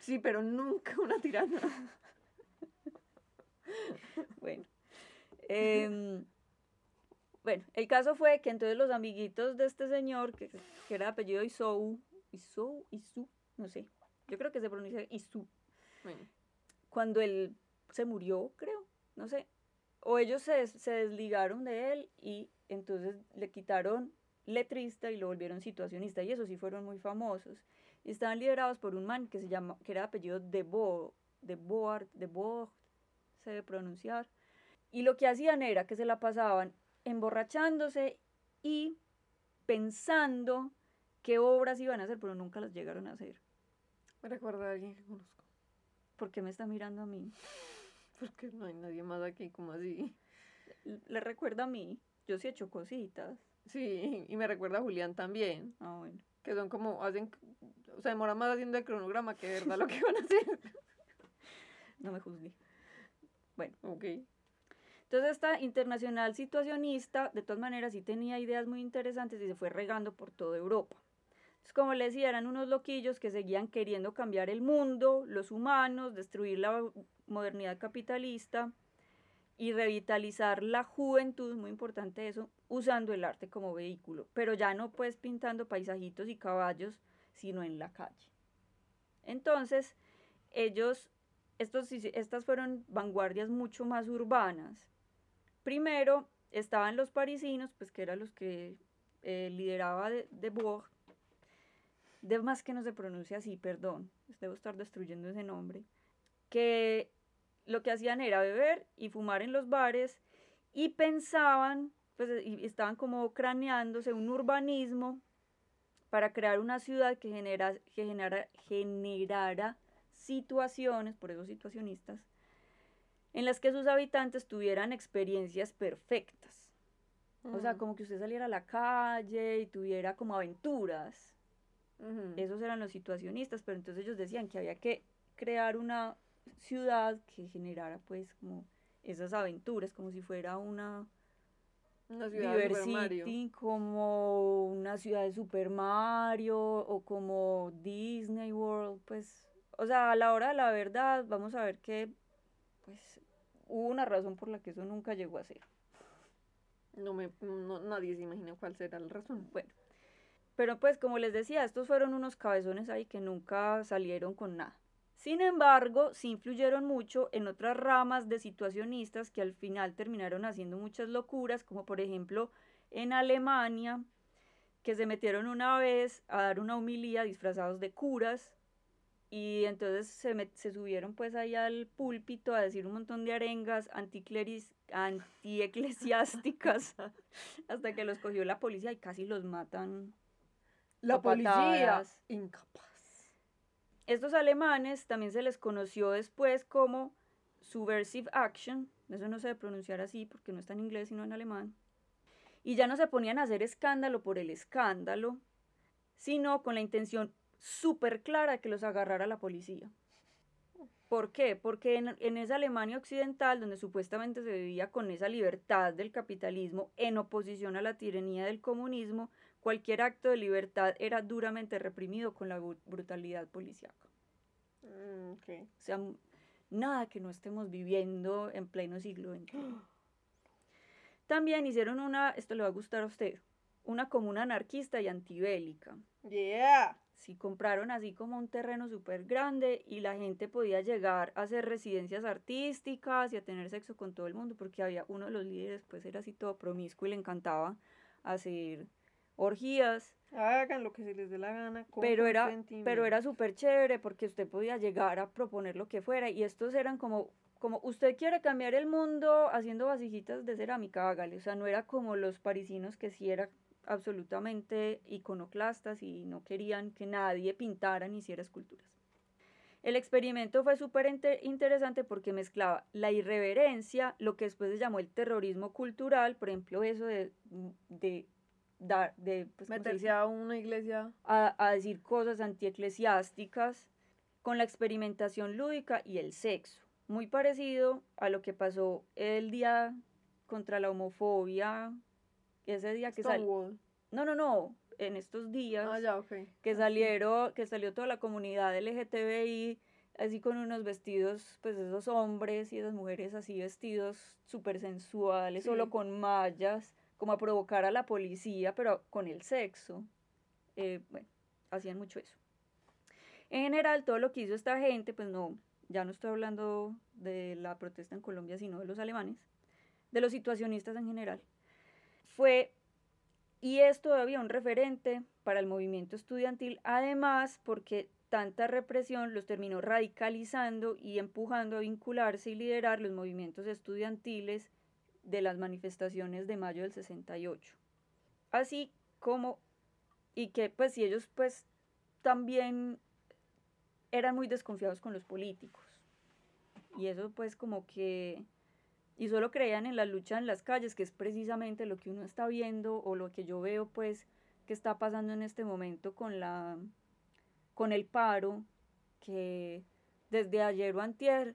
Sí, pero nunca una tirana. [laughs] bueno. Em, bueno, el caso fue que entonces los amiguitos de este señor, que, que era de apellido Isou, Isou, Isu, no sé, yo creo que se pronuncia Isu. Cuando él se murió, creo, no sé. O ellos se, se desligaron de él y entonces le quitaron letrista y lo volvieron situacionista. Y eso sí fueron muy famosos. Y estaban liderados por un man que se llama, que era apellido de Bo, de Board, de Bo, se debe pronunciar. Y lo que hacían era que se la pasaban emborrachándose y pensando qué obras iban a hacer, pero nunca las llegaron a hacer. Me recuerda a alguien que conozco. ¿Por qué me está mirando a mí? [laughs] Porque no hay nadie más aquí, como así. Le recuerda a mí. Yo sí he hecho cositas. Sí, y me recuerda a Julián también. Ah, bueno. Que son como, hacen, o sea, demora más haciendo el cronograma que de verdad lo que van a hacer. [laughs] No me juzgue. Bueno. Ok. Entonces esta internacional situacionista, de todas maneras, sí tenía ideas muy interesantes y se fue regando por toda Europa. Entonces, como les decía, eran unos loquillos que seguían queriendo cambiar el mundo, los humanos, destruir la modernidad capitalista y revitalizar la juventud, muy importante eso, usando el arte como vehículo, pero ya no pues pintando paisajitos y caballos, sino en la calle. Entonces, ellos, estos, estas fueron vanguardias mucho más urbanas. Primero estaban los parisinos, pues que eran los que eh, lideraba de, de de más que no se pronuncia así, perdón, debo estar destruyendo ese nombre, que lo que hacían era beber y fumar en los bares y pensaban, pues y estaban como craneándose un urbanismo para crear una ciudad que, genera, que genera, generara situaciones, por eso situacionistas, en las que sus habitantes tuvieran experiencias perfectas. O sea, como que usted saliera a la calle y tuviera como aventuras. Esos eran los situacionistas, pero entonces ellos decían que había que crear una ciudad que generara pues como esas aventuras, como si fuera una, una ciudad de Super Mario. como una ciudad de Super Mario o como Disney World, pues, o sea, a la hora de la verdad, vamos a ver que, pues, hubo una razón por la que eso nunca llegó a ser. No me, no, nadie se imagina cuál será la razón. Bueno, pero pues como les decía, estos fueron unos cabezones ahí que nunca salieron con nada. Sin embargo, sí influyeron mucho en otras ramas de situacionistas que al final terminaron haciendo muchas locuras, como por ejemplo en Alemania, que se metieron una vez a dar una humilía disfrazados de curas y entonces se, se subieron pues ahí al púlpito a decir un montón de arengas anticleris antieclesiásticas [laughs] [laughs] hasta que los cogió la policía y casi los matan. La policía incapaz. Estos alemanes también se les conoció después como subversive action, eso no se debe pronunciar así porque no está en inglés sino en alemán, y ya no se ponían a hacer escándalo por el escándalo, sino con la intención súper clara que los agarrara la policía. ¿Por qué? Porque en, en, esa Alemania occidental, donde supuestamente se vivía con esa libertad del capitalismo en oposición a la tiranía del comunismo, Cualquier acto de libertad era duramente reprimido con la brutalidad policíaca. Mm, o sea, nada que no estemos viviendo en pleno siglo XXI. [gasps] También hicieron una, esto le va a gustar a usted, una comuna anarquista y antibélica. Yeah. Sí, compraron así como un terreno súper grande y la gente podía llegar a hacer residencias artísticas y a tener sexo con todo el mundo porque había uno de los líderes, pues era así todo promiscuo y le encantaba hacer orgías. Hagan lo que se les dé la gana. pero era, pero era súper chévere porque usted podía llegar a proponer lo que fuera y estos eran como, como usted quiere cambiar el mundo haciendo vasijitas de cerámica, hágale. O sea, no era como los parisinos que sí era absolutamente iconoclastas y no querían que nadie pintara ni hiciera esculturas. El experimento fue súper interesante porque mezclaba la irreverencia, lo que después se llamó el terrorismo cultural, por ejemplo, eso de, de dar, de pues, meterse a una iglesia a, a decir cosas antieclesiásticas con la experimentación lúdica y el sexo. Muy parecido a lo que pasó el día contra la homofobia, ese día que salió. No, no, no, en estos días ah, ya, okay. que salieron, que salió toda la comunidad LGTBI así con unos vestidos, pues esos hombres y esas mujeres así vestidos súper sensuales, solo con mallas como a provocar a la policía, pero con el sexo. Eh, bueno, hacían mucho eso. En general, todo lo que hizo esta gente, pues no, ya no estoy hablando de la protesta en Colombia, sino de los alemanes, de los situacionistas en general, fue, y es todavía un referente para el movimiento estudiantil, además porque tanta represión los terminó radicalizando y empujando a vincularse y liderar los movimientos estudiantiles de las manifestaciones de mayo del 68. Así como, y que pues si ellos pues también eran muy desconfiados con los políticos. y eso pues como que, y solo creían en la lucha en las calles, que es precisamente lo que uno está viendo o lo que yo veo pues que está pasando en este momento con la, con el paro, que desde ayer o antier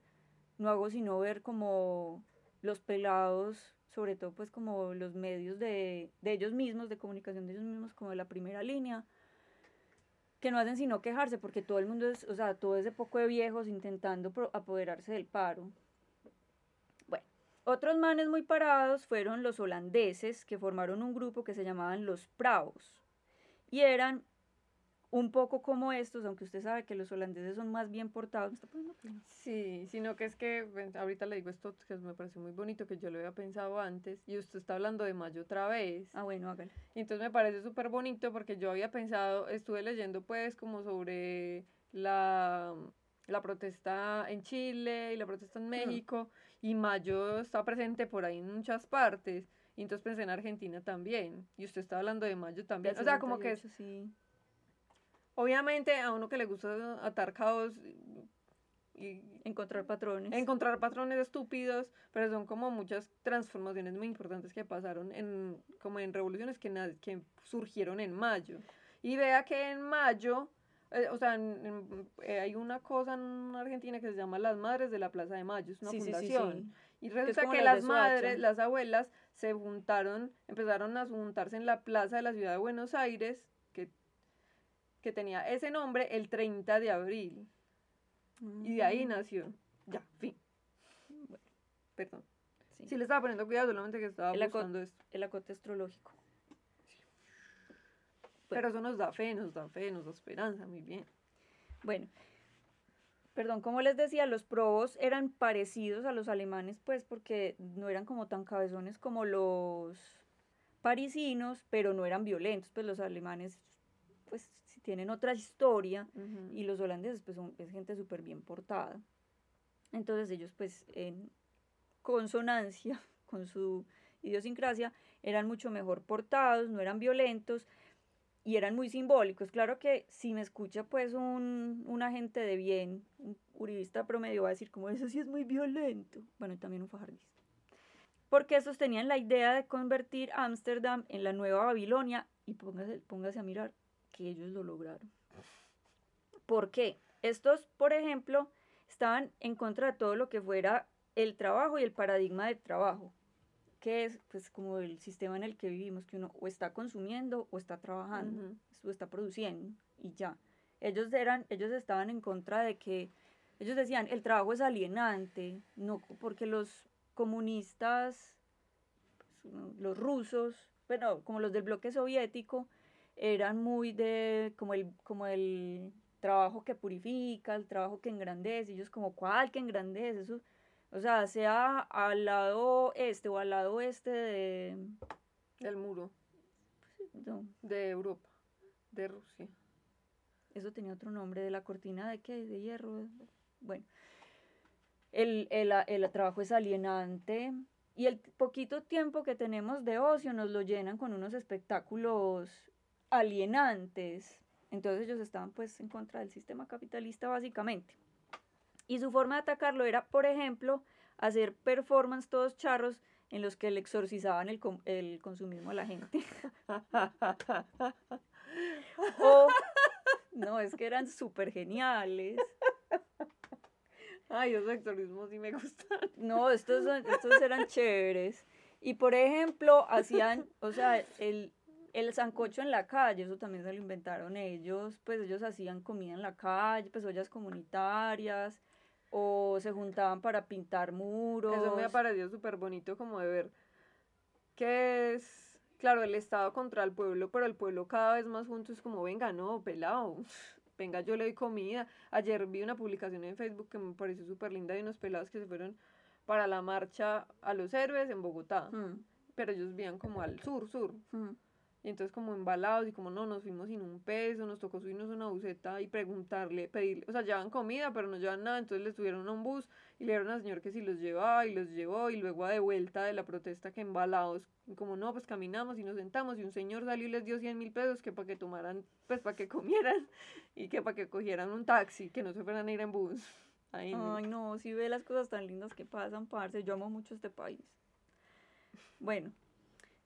no hago sino ver como los pelados, sobre todo pues como los medios de, de ellos mismos, de comunicación de ellos mismos, como de la primera línea, que no hacen sino quejarse porque todo el mundo es, o sea, todo ese poco de viejos intentando apoderarse del paro. Otros manes muy parados fueron los holandeses que formaron un grupo que se llamaban los Pravos y eran un poco como estos, aunque usted sabe que los holandeses son más bien portados. Sí, sino que es que ahorita le digo esto que me parece muy bonito, que yo lo había pensado antes, y usted está hablando de mayo otra vez. Ah, bueno, hágalo. Y entonces me parece súper bonito porque yo había pensado, estuve leyendo pues como sobre la, la protesta en Chile y la protesta en México, y mayo está presente por ahí en muchas partes. Y entonces pensé en Argentina también. Y usted está hablando de mayo también. o sea, como que... Sí Obviamente a uno que le gusta atar caos y encontrar patrones. Encontrar patrones estúpidos, pero son como muchas transformaciones muy importantes que pasaron en como en revoluciones que, que surgieron en mayo. Y vea que en mayo, eh, o sea, eh, hay una cosa en Argentina que se llama las Madres de la Plaza de Mayo, es una fundación. y resulta que las madres, las abuelas, se juntaron, empezaron a juntarse en la plaza de la ciudad de Buenos Aires que tenía ese nombre el 30 de abril. Y de ahí mm. nació. Ya, fin. perdón. Sí. le estaba poniendo cuidado, solamente que estaba buscando esto. El acote astrológico. Pero eso nos da fe, nos da fe, nos da esperanza, muy bien. Bueno, perdón, como les decía, los probos eran parecidos a los alemanes, pues porque no eran como tan cabezones como los parisinos, pero no eran violentos, pues los alemanes pues tienen otra historia y los holandeses pues son es gente súper bien portada. Entonces ellos pues en consonancia [laughs] con su idiosincrasia eran mucho mejor portados, no eran violentos y eran muy simbólicos. Claro que si me escucha pues un, un agente de bien, un uribista promedio va a decir como eso sí es muy violento. Bueno, y también un fajardista. Porque estos tenían la idea de convertir Ámsterdam en la nueva Babilonia y póngase, póngase a mirar que ellos lo lograron. ¿Por qué? Estos, por ejemplo, estaban en contra de todo lo que fuera el trabajo y el paradigma del trabajo, que es pues como el sistema en el que vivimos, que uno o está consumiendo o está trabajando, o está produciendo y ya. Ellos eran, ellos estaban en contra de que, ellos decían, el trabajo es alienante, no porque los comunistas, pues, los rusos, bueno, como los del bloque soviético, eran muy de como el, como el trabajo que purifica, el trabajo que engrandece, ellos como cuál que engrandece, eso, o sea, sea al lado este o al lado oeste de... Del muro. De Europa, de Rusia. Eso tenía otro nombre, de la cortina de qué, de hierro. Bueno, el, el, el trabajo es alienante y el poquito tiempo que tenemos de ocio nos lo llenan con unos espectáculos alienantes. Entonces ellos estaban pues en contra del sistema capitalista básicamente. Y su forma de atacarlo era, por ejemplo, hacer performance todos charros en los que le exorcizaban el, el consumismo a la gente. [laughs] o, no, es que eran súper geniales. Ay, esos exorcismos sí me gustan. No, estos, estos eran chéveres. Y por ejemplo, hacían, o sea, el, el sancocho en la calle, eso también se lo inventaron ellos, pues ellos hacían comida en la calle, pues ollas comunitarias, o se juntaban para pintar muros. Eso me ha parecido súper bonito como de ver que es, claro, el Estado contra el pueblo, pero el pueblo cada vez más junto es como, venga, no, pelado, [laughs] venga, yo le doy comida. Ayer vi una publicación en Facebook que me pareció súper linda de unos pelados que se fueron para la marcha a los héroes en Bogotá, mm. pero ellos vivían como al sur, sur. Mm. Y entonces como embalados y como no, nos fuimos sin un peso, nos tocó subirnos una buseta y preguntarle, pedirle, o sea, llevan comida, pero no llevan nada, entonces les tuvieron a un bus y le dieron al señor que si los llevaba y los llevó y luego a de vuelta de la protesta que embalados, y como no, pues caminamos y nos sentamos y un señor salió y les dio 100 mil pesos que para que tomaran, pues para que comieran [laughs] y que para que cogieran un taxi, que no se fueran a ir en bus. [laughs] Ay, Ay, no, si ve las cosas tan lindas que pasan, parce. Yo amo mucho este país. Bueno,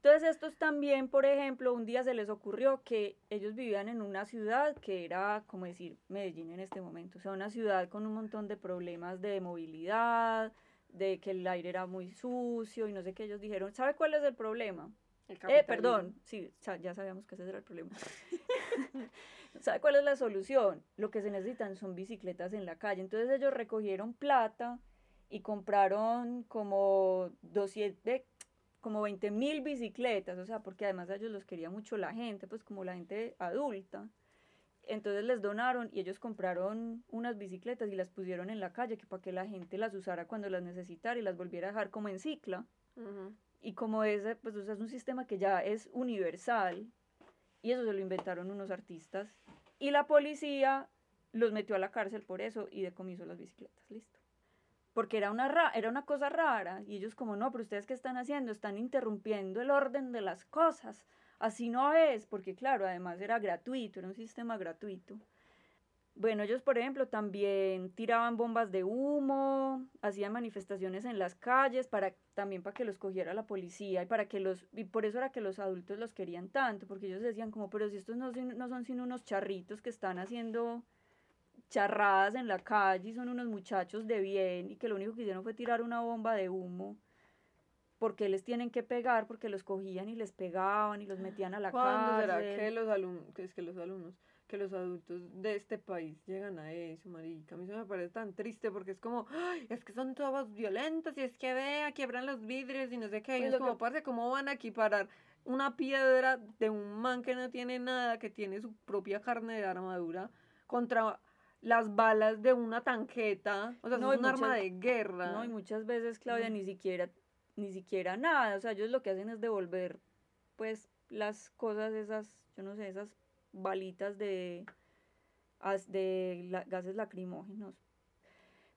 entonces estos también, por ejemplo, un día se les ocurrió que ellos vivían en una ciudad que era, como decir, Medellín en este momento. O sea, una ciudad con un montón de problemas de movilidad, de que el aire era muy sucio y no sé qué. Ellos dijeron, ¿sabe cuál es el problema? El Eh, perdón, sí, ya sabíamos que ese era el problema. [laughs] ¿Sabe cuál es la solución? Lo que se necesitan son bicicletas en la calle. Entonces ellos recogieron plata y compraron como 200, como 20 mil bicicletas, o sea, porque además a ellos los quería mucho la gente, pues como la gente adulta. Entonces les donaron y ellos compraron unas bicicletas y las pusieron en la calle que para que la gente las usara cuando las necesitara y las volviera a dejar como en cicla. Y como ese, pues o sea, es un sistema que ya es universal, y eso se lo inventaron unos artistas, y la policía los metió a la cárcel por eso y decomisó las bicicletas, listo. Porque era una, ra- era una cosa rara, y ellos como, no, pero ustedes qué están haciendo, están interrumpiendo el orden de las cosas, así no es, porque claro, además era gratuito, era un sistema gratuito. Bueno, ellos, por ejemplo, también tiraban bombas de humo, hacían manifestaciones en las calles para también para que los cogiera la policía y para que los y por eso era que los adultos los querían tanto, porque ellos decían como, pero si estos no, no son sino unos charritos que están haciendo charradas en la calle y son unos muchachos de bien y que lo único que hicieron fue tirar una bomba de humo. porque les tienen que pegar? Porque los cogían y les pegaban y los metían a la ¿Cuándo será que los alumnos, que es que los alumnos, que los adultos de este país llegan a eso, marica? A mí eso me parece tan triste porque es como, "Ay, es que son todos violentos y es que vea, quiebran los vidrios y no sé qué. Y Pues es como, que- parce, ¿cómo van a equiparar una piedra de un man que no tiene nada, que tiene su propia carne de armadura, contra las balas de una tanqueta? O sea, No, es un arma muchas- de guerra. No, y muchas veces, Claudia, ni siquiera, ni siquiera nada. O sea, ellos lo que hacen es devolver, pues, las cosas, esas, yo no sé, esas balitas de, de la- gases lacrimógenos.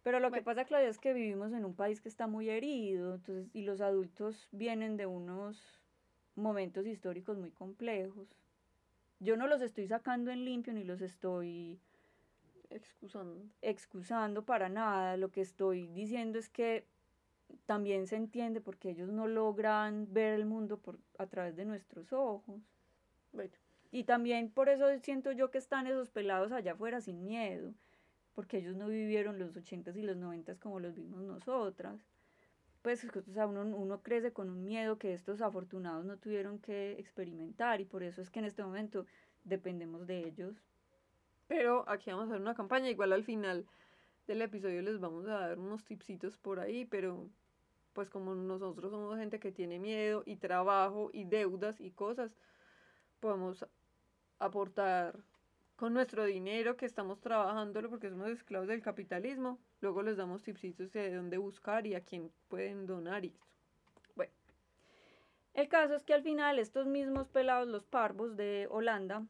Pero lo que pasa, Claudia, es que vivimos en un país que está muy herido, entonces, y los adultos vienen de unos momentos históricos muy complejos. Yo no los estoy sacando en limpio ni los estoy Excusando. excusando para nada. Lo que estoy diciendo es que también se entiende porque ellos no logran ver el mundo por, a través de nuestros ojos. Bueno. Y también por eso siento yo que están esos pelados allá afuera sin miedo, porque ellos no vivieron los ochentas y los noventas como los vimos nosotras. Pues, o sea, uno, uno crece con un miedo que estos afortunados no tuvieron que experimentar y por eso es que en este momento dependemos de ellos. Pero aquí vamos a hacer una campaña. Igual al final del episodio les vamos a dar unos tipsitos por ahí, pero pues como nosotros somos gente que tiene miedo y trabajo y deudas y cosas, podemos aportar con nuestro dinero que estamos trabajándolo porque somos esclavos del capitalismo. Luego les damos tipsitos de dónde buscar y a quién pueden donar y esto. El caso es que al final estos mismos pelados, los parvos de Holanda,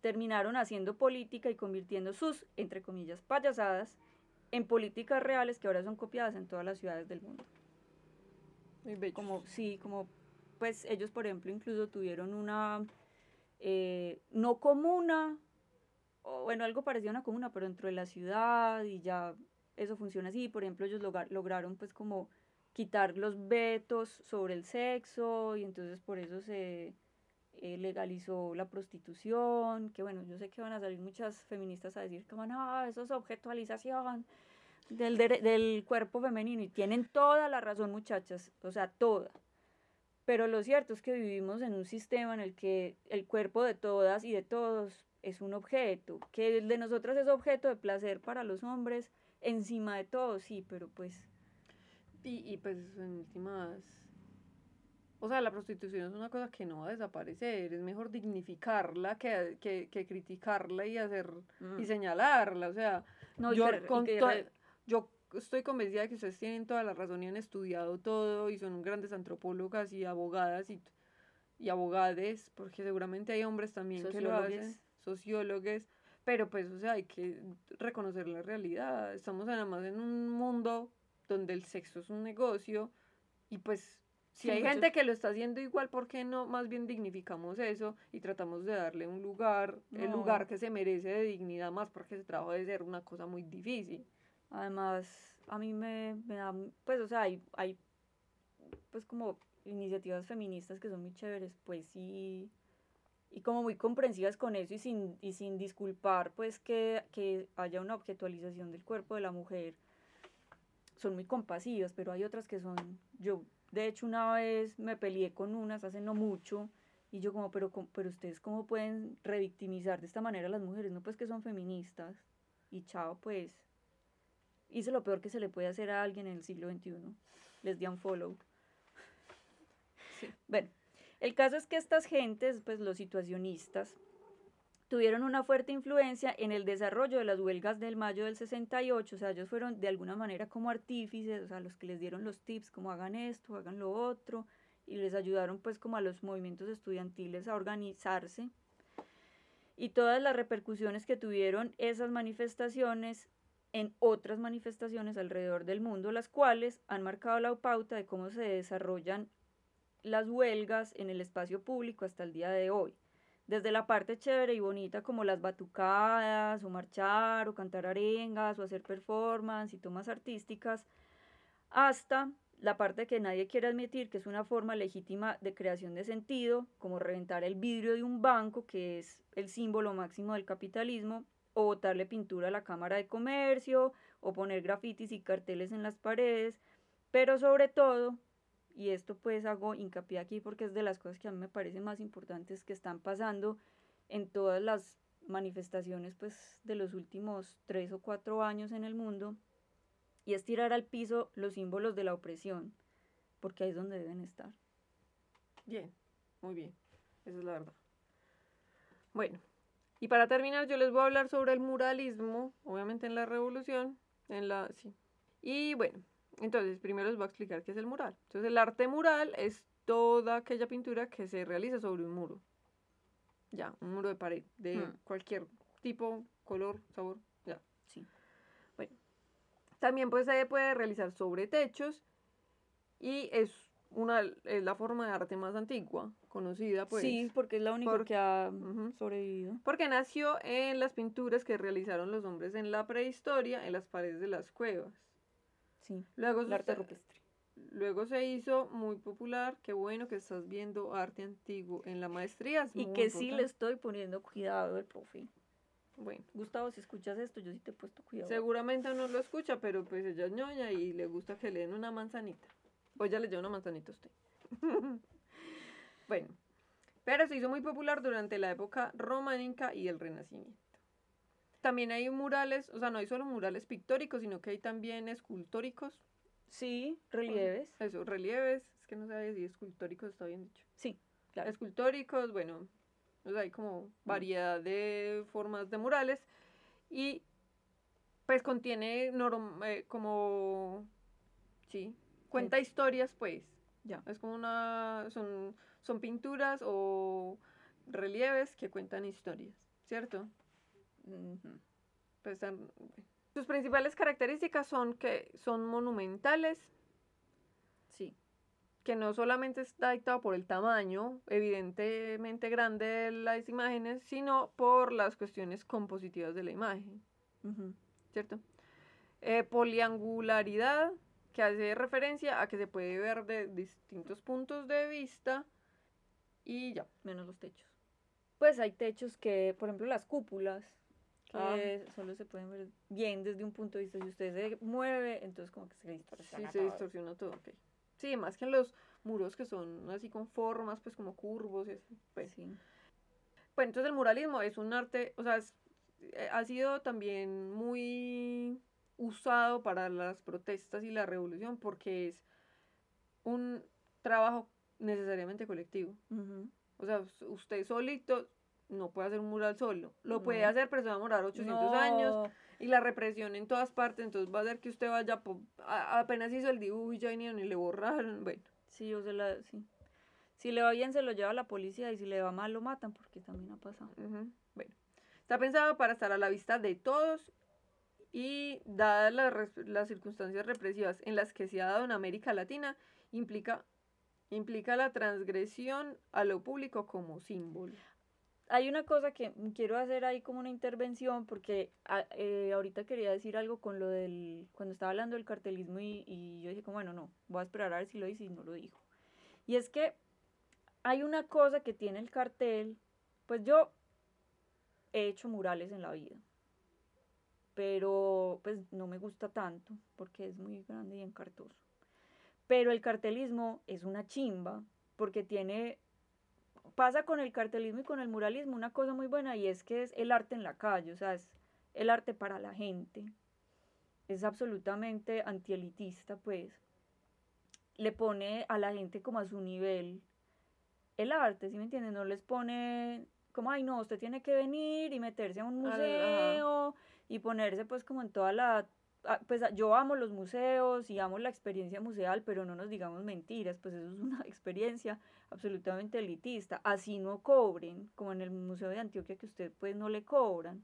terminaron haciendo política y convirtiendo sus, entre comillas, payasadas en políticas reales que ahora son copiadas en todas las ciudades del mundo. Muy bellos. Como, sí, como, pues ellos, por ejemplo, incluso tuvieron una, eh, no comuna, o bueno, algo parecido a una comuna, pero dentro de la ciudad y ya eso funciona así. Por ejemplo, ellos logra- lograron pues como quitar los vetos sobre el sexo y entonces por eso se eh, legalizó la prostitución, que bueno, yo sé que van a salir muchas feministas a decir van, ah, eso es objetualización del, del cuerpo femenino y tienen toda la razón muchachas, o sea, toda. Pero lo cierto es que vivimos en un sistema en el que el cuerpo de todas y de todos es un objeto, que el de nosotras es objeto de placer para los hombres, encima de todo, sí, pero pues Y, y pues en últimas, o sea, la prostitución es una cosa que no va a desaparecer, es mejor dignificarla que, que, que criticarla y hacer y mm, señalarla, o sea, no, yo, con estoy convencida de que ustedes tienen toda la razón y han estudiado todo y son grandes antropólogas y abogadas y, y abogades, porque seguramente hay hombres también que lo hacen, sociólogos, pero pues, o sea, hay que reconocer la realidad. Estamos además en un mundo donde el sexo es un negocio y pues si hay muchos- gente que lo está haciendo igual, ¿por qué no? Más bien dignificamos eso y tratamos de darle un lugar, el No. lugar que se merece de dignidad más porque ese trabajo debe ser una cosa muy difícil. Además, a mí me, me da, pues, o sea, hay, hay, pues, como iniciativas feministas que son muy chéveres, pues, sí, y como muy comprensivas con eso y sin, y sin disculpar, pues, que, que haya una objetualización del cuerpo de la mujer. Son muy compasivas, pero hay otras que son, yo, de hecho, una vez me peleé con unas hace no mucho, y yo como, pero, pero ustedes cómo pueden revictimizar de esta manera a las mujeres, no pues que son feministas, y chao, pues, hice lo peor que se le puede hacer a alguien en el siglo XXI. Les di un follow. Bueno, el caso es que estas gentes, pues los situacionistas, tuvieron una fuerte influencia en el desarrollo de las huelgas del mayo del 68, o sea, ellos fueron de alguna manera como artífices, o sea, los que les dieron los tips, como hagan esto, hagan lo otro, y les ayudaron pues como a los movimientos estudiantiles a organizarse. Y todas las repercusiones que tuvieron esas manifestaciones en otras manifestaciones alrededor del mundo, las cuales han marcado la pauta de cómo se desarrollan las huelgas en el espacio público hasta el día de hoy. Desde la parte chévere y bonita como las batucadas, o marchar, o cantar arengas, o hacer performance y tomas artísticas, hasta la parte que nadie quiere admitir que es una forma legítima de creación de sentido, como reventar el vidrio de un banco, que es el símbolo máximo del capitalismo, o botarle pintura a la Cámara de Comercio, o poner grafitis y carteles en las paredes, pero sobre todo, y esto pues hago hincapié aquí porque es de las cosas que a mí me parecen más importantes que están pasando en todas las manifestaciones pues de los últimos tres o cuatro años en el mundo, y es tirar al piso los símbolos de la opresión, porque ahí es donde deben estar. Bien, muy bien, esa es la verdad. Bueno, y para terminar, yo les voy a hablar sobre el muralismo, obviamente en la revolución, en la, sí. Y bueno, entonces primero les voy a explicar qué es el mural. Entonces el arte mural es toda aquella pintura que se realiza sobre un muro. Ya, un muro de pared, de hmm. cualquier tipo, color, sabor, ya. Sí. Bueno, también pues se puede realizar sobre techos y es una es la forma de arte más antigua conocida pues sí porque es la única que ha sobrevivido porque nació en las pinturas que realizaron los hombres en la prehistoria en las paredes de las cuevas sí luego el arte rupestre luego se hizo muy popular qué bueno que estás viendo arte antiguo en la maestría y que sí le estoy poniendo cuidado el profe bueno, Gustavo, si escuchas esto, yo sí te he puesto cuidado. Seguramente no lo escucha, pero pues ella es ñoña y le gusta que le den una manzanita. O ya le lleva una manzanita a usted. [laughs] bueno, pero se hizo muy popular durante la época románica y el Renacimiento. También hay murales, o sea, no hay solo murales pictóricos, sino que hay también escultóricos. Sí, relieves. Eso, relieves. Es que no sé si escultóricos está bien dicho. Sí, claro. Escultóricos, bueno, hay como variedad de formas de murales. Y pues contiene eh, como, sí, cuenta historias, pues. Ya. Es como una. Son, son pinturas o relieves que cuentan historias, ¿cierto? Pues, sus principales características son que son monumentales. Sí. Que no solamente está dictado por el tamaño, evidentemente grande de las imágenes, sino por las cuestiones compositivas de la imagen. ¿Cierto? Eh, poliangularidad, que hace referencia a que se puede ver de distintos puntos de vista y ya, menos los techos. Pues hay techos que, por ejemplo, las cúpulas, que ah. solo se pueden ver bien desde un punto de vista. Si usted se mueve, entonces como que se distorsiona. Sí, se distorsiona todo, ok. Sí, más que en los muros que son así con formas, pues como curvos y así. Pues. Sí. Pues entonces el muralismo es un arte, o sea, eh, ha sido también muy usado para las protestas y la revolución porque es un trabajo necesariamente colectivo. O sea, usted solito no puede hacer un mural solo. Lo puede hacer, pero se va a demorar 800 años. Y la represión en todas partes, entonces va a hacer que usted vaya, apenas hizo el dibujo y ya ni, ni le borraron. Bueno. Sí, o sea, sí. Si le va bien, se lo lleva a la policía y si le va mal, lo matan, porque también ha pasado. Bueno. Está pensado para estar a la vista de todos y dadas las, circunstancias represivas en las que se ha dado en América Latina, implica, implica la transgresión a lo público como símbolo. Hay una cosa que quiero hacer ahí como una intervención porque ah, eh, ahorita quería decir algo con lo del, cuando estaba hablando del cartelismo y, y yo dije como, bueno, no, voy a esperar a ver si lo dice y no lo dijo. Y es que hay una cosa que tiene el cartel, pues yo he hecho murales en la vida, pero pues no me gusta tanto porque es muy grande y encartoso. Pero el cartelismo es una chimba porque tiene pasa con el cartelismo y con el muralismo una cosa muy buena y es que es el arte en la calle, o sea, es el arte para la gente. Es absolutamente antielitista, pues. Le pone a la gente como a su nivel el arte, ¿sí me entienden? No les pone como, ay, no, usted tiene que venir y meterse a un museo y ponerse pues como en toda la pues ah, yo amo los museos y amo la experiencia museal, pero no nos digamos mentiras, pues eso es una [laughs] experiencia absolutamente elitista. Así no cobren, como en el Museo de Antioquia que usted pues no le cobran,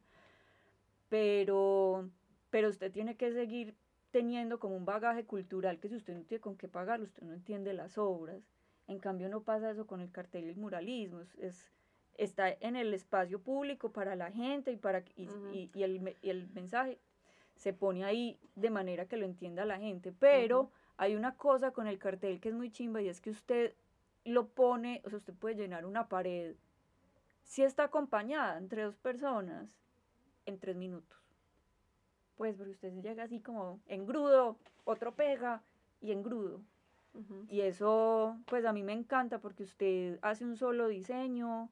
pero, pero usted tiene que seguir teniendo como un bagaje cultural que si usted no tiene con qué pagar, usted no entiende las obras. En cambio no pasa eso con el cartel y el muralismo, es, está en el espacio público para la gente y, para, y, y, el, y el mensaje se pone ahí de manera que lo entienda la gente. Pero hay una cosa con el cartel que es muy chimba y es que usted lo pone, o sea, usted puede llenar una pared si está acompañada entre dos personas en tres minutos. Pues porque usted se llega así como en grudo, otro pega y en grudo. Y eso, pues a mí me encanta porque usted hace un solo diseño,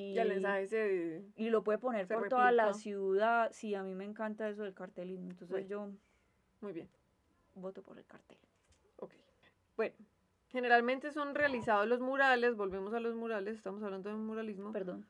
y, el mensaje y lo puede poner por toda la ciudad. Sí, a mí me encanta eso del cartelismo. Entonces yo. Muy bien. Voto por el cartel. Ok. Bueno, generalmente son realizados los murales. Volvemos a los murales. Estamos hablando de muralismo. Perdón.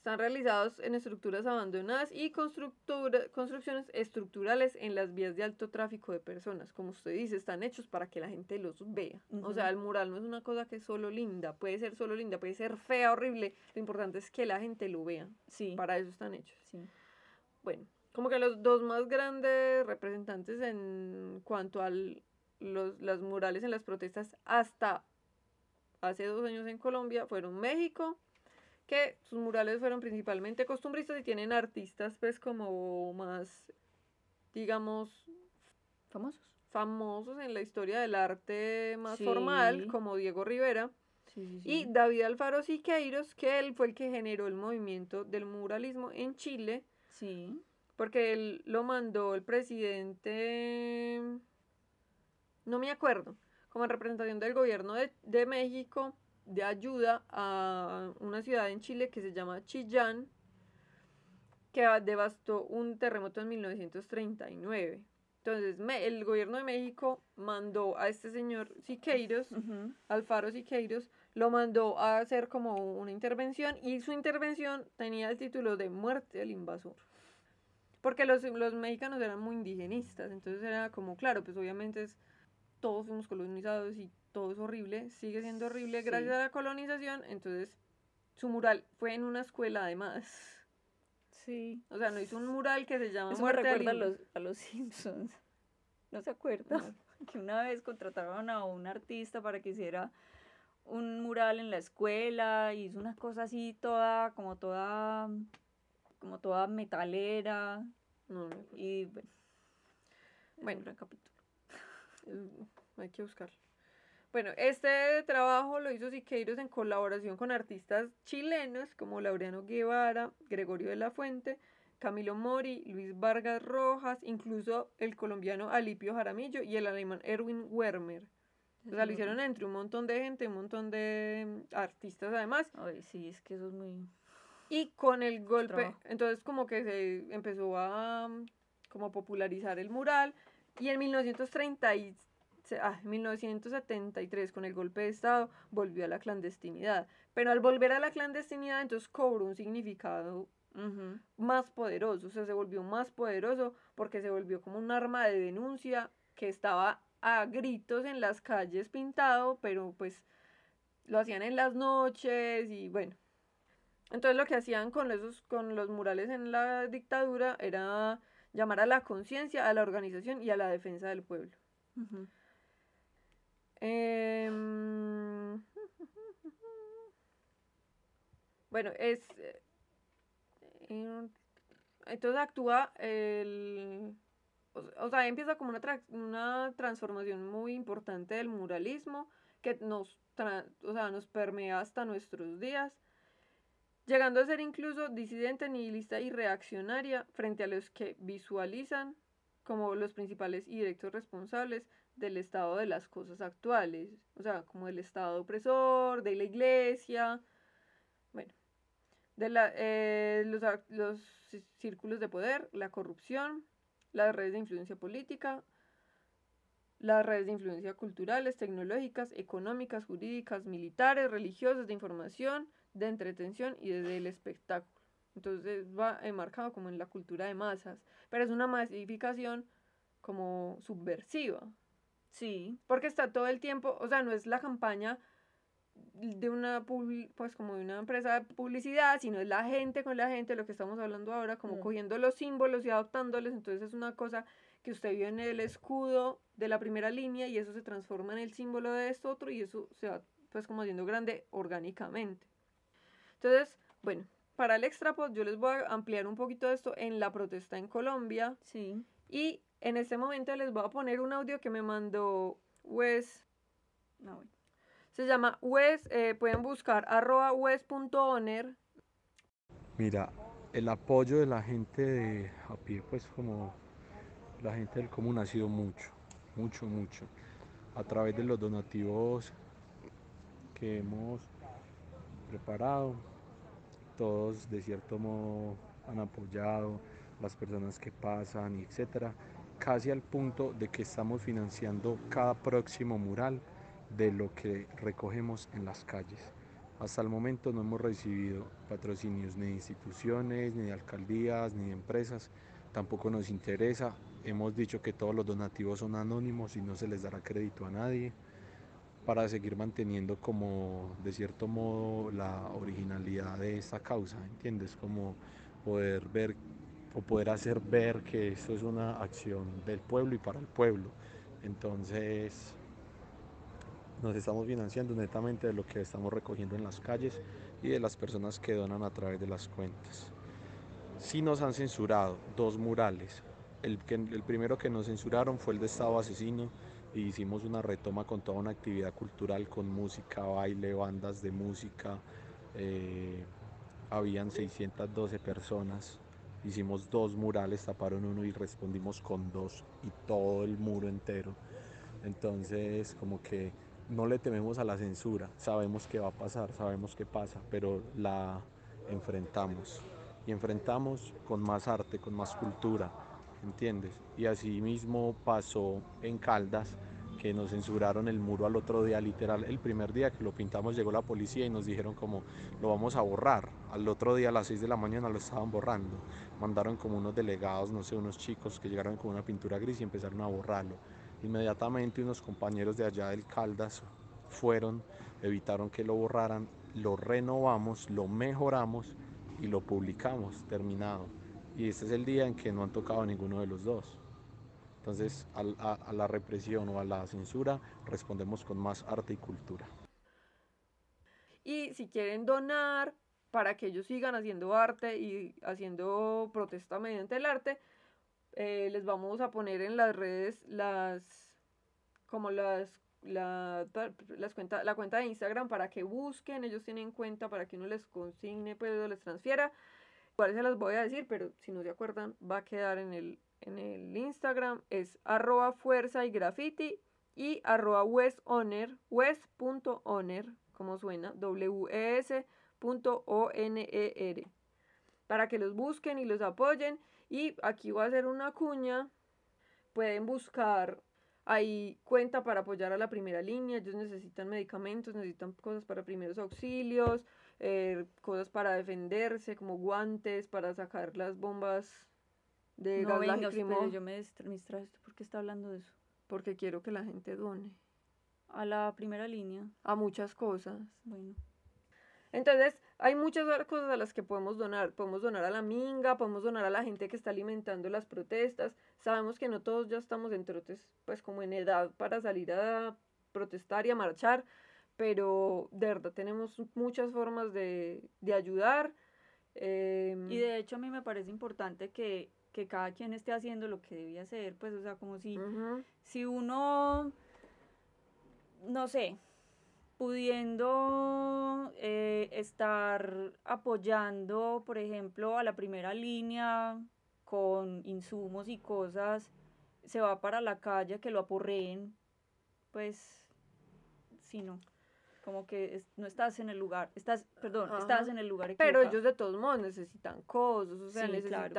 Están realizados en estructuras abandonadas y construcciones estructurales en las vías de alto tráfico de personas. Como usted dice, están hechos para que la gente los vea. O sea, el mural no es una cosa que es solo linda, puede ser solo linda, puede ser fea, horrible. Lo importante es que la gente lo vea. Sí. Para eso están hechos. Sí. Bueno, como que los dos más grandes representantes en cuanto a los las murales en las protestas hasta hace dos años en Colombia fueron México que sus murales fueron principalmente costumbristas y tienen artistas pues como más, digamos, famosos. Famosos en la historia del arte más formal, como Diego Rivera. y David Alfaro Siqueiros, que él fue el que generó el movimiento del muralismo en Chile. Sí. Porque él lo mandó el presidente, no me acuerdo, como en representación del gobierno de, de México de ayuda a una ciudad en Chile que se llama Chillán, que devastó un terremoto en 1939. Entonces, el gobierno de México mandó a este señor Siqueiros, Alfaro Siqueiros, lo mandó a hacer como una intervención y su intervención tenía el título de Muerte del invasor. Porque los, los mexicanos eran muy indigenistas, entonces era como, claro, pues obviamente es, todos fuimos colonizados y todo es horrible, sigue siendo horrible gracias a la colonización, entonces su mural fue en una escuela además. Sí. O sea, no hizo un mural que se llama Eso me recuerda a los, a los Simpsons. ¿No se acuerda? [laughs] Que una vez contrataron a un artista para que hiciera un mural en la escuela y hizo una cosa así toda, como toda, como toda metalera. No, no. Y bueno, bueno, capítulo. [laughs] Hay que buscarlo. Bueno, este trabajo lo hizo Siqueiros en colaboración con artistas chilenos como Laureano Guevara, Gregorio de la Fuente, Camilo Mori, Luis Vargas Rojas, incluso el colombiano Alipio Jaramillo y el alemán Erwin Wermer. O sea, lo hicieron entre un montón de gente, un montón de mm, artistas además. Ay, sí, es que eso es muy... Y con el golpe, entonces como que se empezó a mm, como popularizar el mural y en 1936 ah, 1973 con el golpe de Estado volvió a la clandestinidad. Pero al volver a la clandestinidad entonces cobró un significado más poderoso, o sea, se volvió más poderoso porque se volvió como un arma de denuncia que estaba a gritos en las calles pintado, pero pues lo hacían en las noches y bueno. Entonces lo que hacían con esos con los murales en la dictadura era llamar a la conciencia, a la organización y a la defensa del pueblo. Em, Bueno, es... eh, entonces actúa el... O, sea, empieza como una, una transformación muy importante del muralismo que nos, o sea, nos permea hasta nuestros días, llegando a ser incluso disidente, nihilista y reaccionaria frente a los que visualizan como los principales y directos responsables del estado de las cosas actuales, o sea, como el estado opresor, de la iglesia, bueno, de la, eh, los, los cí- círculos de poder, la corrupción, las redes de influencia política, las redes de influencia culturales, tecnológicas, económicas, jurídicas, militares, religiosas, de información, de entretención y desde el espectáculo. Entonces va enmarcado como en la cultura de masas, pero es una masificación como subversiva, Sí, porque está todo el tiempo, o sea, no es la campaña de una pues como de una empresa de publicidad, sino es la gente con la gente, lo que estamos hablando ahora, como Mm. cogiendo los símbolos y adoptándoles, entonces es una cosa que usted vio en el escudo de la primera línea y eso se transforma en el símbolo de esto otro y eso se va pues como haciendo grande orgánicamente. Entonces, bueno, para el extrapod yo les voy a ampliar un poquito esto en la protesta en Colombia sí. y en este momento les voy a poner un audio que me mandó Wes bueno. se llama Wes, eh, pueden buscar arroba wes.owner. Mira, el apoyo de la gente de a pie, pues como la gente del común ha sido mucho, mucho, mucho. A través de los donativos que hemos preparado, todos de cierto modo han apoyado, las personas que pasan, etcétera, casi al punto de que estamos financiando cada próximo mural de lo que recogemos en las calles. Hasta el momento no hemos recibido patrocinios ni de instituciones, ni de alcaldías, ni de empresas. Tampoco nos interesa. Hemos dicho que todos los donativos son anónimos y no se les dará crédito a nadie para seguir manteniendo como de cierto modo la originalidad de esta causa, ¿entiendes? Como poder ver o poder hacer ver que esto es una acción del pueblo y para el pueblo. Entonces, nos estamos financiando netamente de lo que estamos recogiendo en las calles y de las personas que donan a través de las cuentas. Sí nos han censurado dos murales. El, que, el primero que nos censuraron fue el de Estado Asesino y hicimos una retoma con toda una actividad cultural, con música, baile, bandas de música. eh, habían 612 personas. Hicimos dos murales, taparon uno y respondimos con dos y todo el muro entero. Entonces, como que no le tememos a la censura, sabemos que va a pasar, sabemos que pasa, pero la enfrentamos. Y enfrentamos con más arte, con más cultura, ¿entiendes? Y así mismo pasó en Caldas, que nos censuraron el muro al otro día, literal. El primer día que lo pintamos llegó la policía y nos dijeron como lo vamos a borrar. Al otro día a las 6 de la mañana lo estaban borrando. Mandaron como unos delegados, no sé, unos chicos que llegaron con una pintura gris y empezaron a borrarlo. Inmediatamente unos compañeros de allá del Caldas fueron, evitaron que lo borraran, lo renovamos, lo mejoramos y lo publicamos, terminado. Y este es el día en que no han tocado ninguno de los dos. Entonces a, la represión o a la censura respondemos con más arte y cultura. Y si quieren donar para que ellos sigan haciendo arte y haciendo protesta mediante el arte, eh, les vamos a poner en las redes las como las la, las cuenta, la cuenta de Instagram para que busquen, ellos tienen cuenta para que uno les consigne, pues les transfiera. Igual se las voy a decir, pero si no se acuerdan, va a quedar en el, en el Instagram. Es arroba fuerza y graffiti y arroba westonner, wes.honor, como suena, W-E-S punto O-N-E-R. Para que los busquen y los apoyen. Y aquí voy a hacer una cuña. Pueden buscar hay cuenta para apoyar a la primera línea, ellos necesitan medicamentos, necesitan cosas para primeros auxilios, eh, cosas para defenderse, como guantes, para sacar las bombas de No, venga, espere, yo me distra- me distraje. ¿Usted por qué está hablando de eso? porque quiero que la gente done A la primera línea. a muchas cosas. Bueno. Entonces, hay muchas cosas a las que podemos donar. Podemos donar a la minga, podemos donar a la gente que está alimentando las protestas. Sabemos que no todos ya estamos en trotes, pues como en edad para salir a protestar y a marchar, pero de verdad tenemos muchas formas de, de ayudar. em, Y de hecho a mí me parece importante que, que cada quien esté haciendo lo que debía hacer, pues, o sea, como si, si uno, no sé, pudiendo eh, estar apoyando, por ejemplo, a la primera línea con insumos y cosas, se va para la calle que lo aporreen, pues, si no, como que es- no estás en el lugar, estás, perdón, estás Ajá. en el lugar Pero equivocado. ellos de todos modos necesitan cosas, o sea, Sí, claro.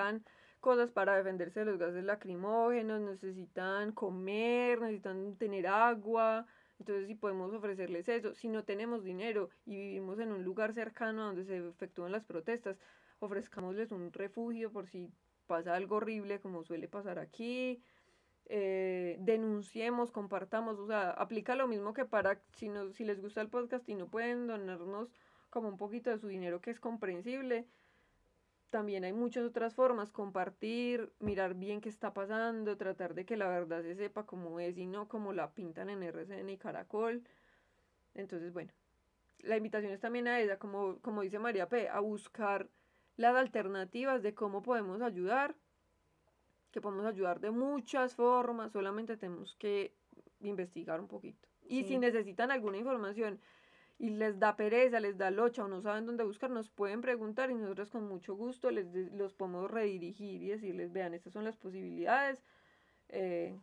Cosas para defenderse de los gases lacrimógenos, necesitan comer, necesitan tener agua. Entonces, si podemos ofrecerles eso, si no tenemos dinero y vivimos en un lugar cercano a donde se efectúan las protestas, ofrezcámosles un refugio por si pasa algo horrible como suele pasar aquí. eh, denunciemos, compartamos, o sea, aplica lo mismo que para si, no, si les gusta el podcast y no pueden donarnos como un poquito de su dinero que es comprensible. También hay muchas otras formas, compartir, mirar bien qué está pasando, tratar de que la verdad se sepa cómo es y no como la pintan en RCN y Caracol. Entonces, bueno, la invitación es también a ella, como, como dice María P., a buscar las alternativas de cómo podemos ayudar, que podemos ayudar de muchas formas, solamente tenemos que investigar un poquito. Y si necesitan alguna información y les da pereza, les da locha o no saben dónde buscar, nos pueden preguntar y nosotros con mucho gusto les de- los podemos redirigir y decirles, vean, estas son las posibilidades eh,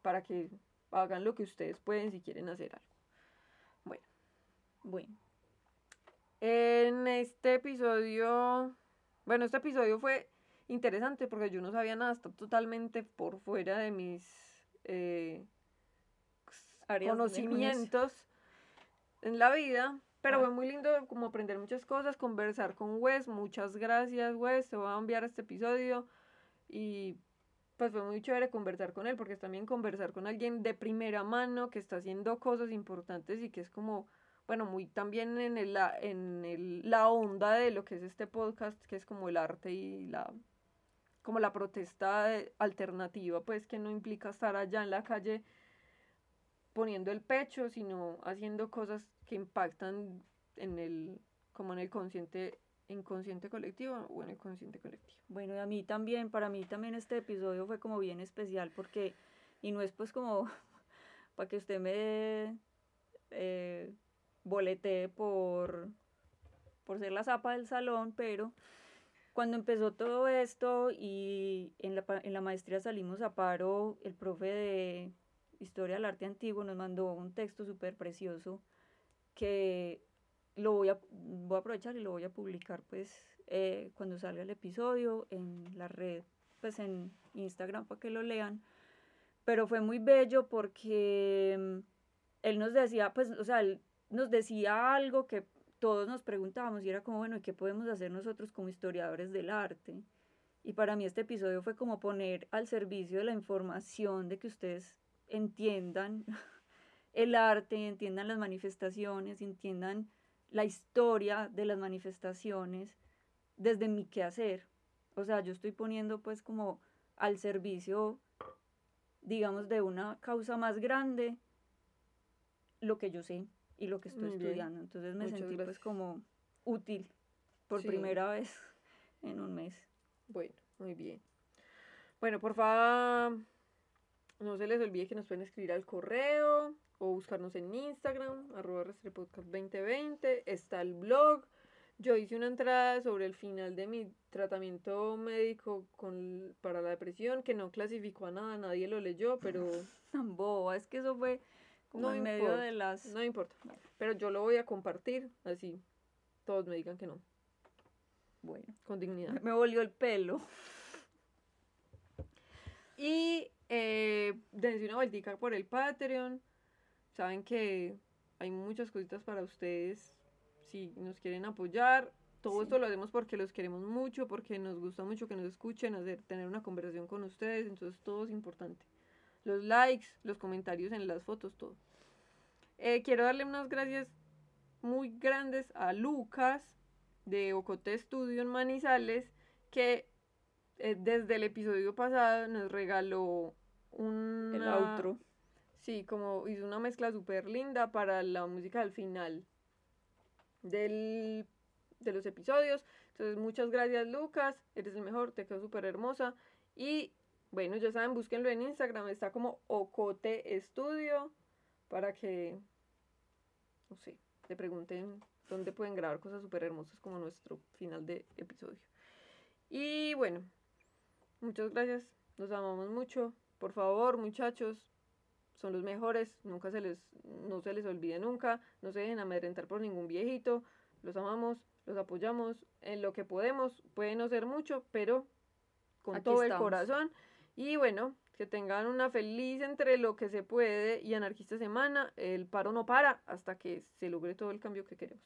para que hagan lo que ustedes pueden si quieren hacer algo. Bueno, Bueno, en este episodio, bueno, este episodio fue interesante porque yo no sabía nada, está totalmente por fuera de mis eh, conocimientos en la vida, pero Ah. fue muy lindo como aprender muchas cosas, conversar con Wes, muchas gracias Wes, te voy a enviar este episodio y pues fue muy chévere conversar con él porque es también conversar con alguien de primera mano que está haciendo cosas importantes y que es como bueno, muy también en, el, la- en el- la onda de lo que es este podcast, que es como el arte y la como la protesta de- alternativa, pues que no implica estar allá en la calle poniendo el pecho, sino haciendo cosas que impactan en el como en el consciente inconsciente colectivo o en el consciente colectivo. Bueno, y a mí también, para mí también este episodio fue como bien especial porque, y no es pues como [laughs] para que usted me eh, boletee por, por ser la zapa del salón, pero cuando empezó todo esto y en la, en la maestría salimos a paro, el profe de Historia del Arte Antiguo nos mandó un texto súper precioso que lo voy a, voy a aprovechar y lo voy a publicar pues eh, cuando salga el episodio en la red, pues en Instagram para que lo lean. Pero fue muy bello porque mm, él nos decía, pues, o sea, él nos decía algo que todos nos preguntábamos y era como, bueno, ¿y qué podemos hacer nosotros como historiadores del arte? Y para mí este episodio fue como poner al servicio de la información de que ustedes entiendan [laughs] el arte, entiendan las manifestaciones, entiendan la historia de las manifestaciones desde mi quehacer. O sea, yo estoy poniendo pues como al servicio, digamos, de una causa más grande lo que yo sé y lo que estoy Muy bien. estudiando. Entonces me Muchas sentí pues como útil por Sí. primera vez en un mes. Bueno, muy bien. Bueno, por favor, no se les olvide que nos pueden escribir al correo o buscarnos en Instagram, arroba Podcast 2020. Está el blog. Yo hice una entrada sobre el final de mi tratamiento médico con, para la depresión que no clasificó a nada, nadie lo leyó, pero [laughs] Tan boba, es que eso fue como No en medio importa, de las... no importa. Pero yo lo voy a compartir, así todos me digan que no, Bueno, con dignidad. [laughs] me volvió el pelo. Y eh, dense una vueltica por el Patreon. Saben que hay muchas cositas para ustedes si nos quieren apoyar. Todo Sí. esto lo hacemos porque los queremos mucho, porque nos gusta mucho que nos escuchen, hacer, tener una conversación con ustedes. Entonces todo es importante. Los likes, los comentarios en las fotos, todo. Eh, quiero darle unas gracias muy grandes a Lucas de Ocote Studio en Manizales, que eh, desde el episodio pasado nos regaló un El outro. Sí, como hizo una mezcla súper linda para la música al final del, de los episodios. Entonces, muchas gracias, Lucas. Eres el mejor, te quedó súper hermosa. Y bueno, ya saben, búsquenlo en Instagram, está como Ocote Estudio para que, no sé, te pregunten dónde pueden grabar cosas súper hermosas como nuestro final de episodio. Y bueno, muchas gracias, nos amamos mucho. Por favor, muchachos, son los mejores, nunca se les, no se les olvide nunca, no se dejen amedrentar por ningún viejito, los amamos, los apoyamos en lo que podemos, puede no ser mucho, pero con todo el corazón. Y bueno, que tengan una feliz entre lo que se puede y anarquista semana. El paro no para hasta que se logre todo el cambio que queremos.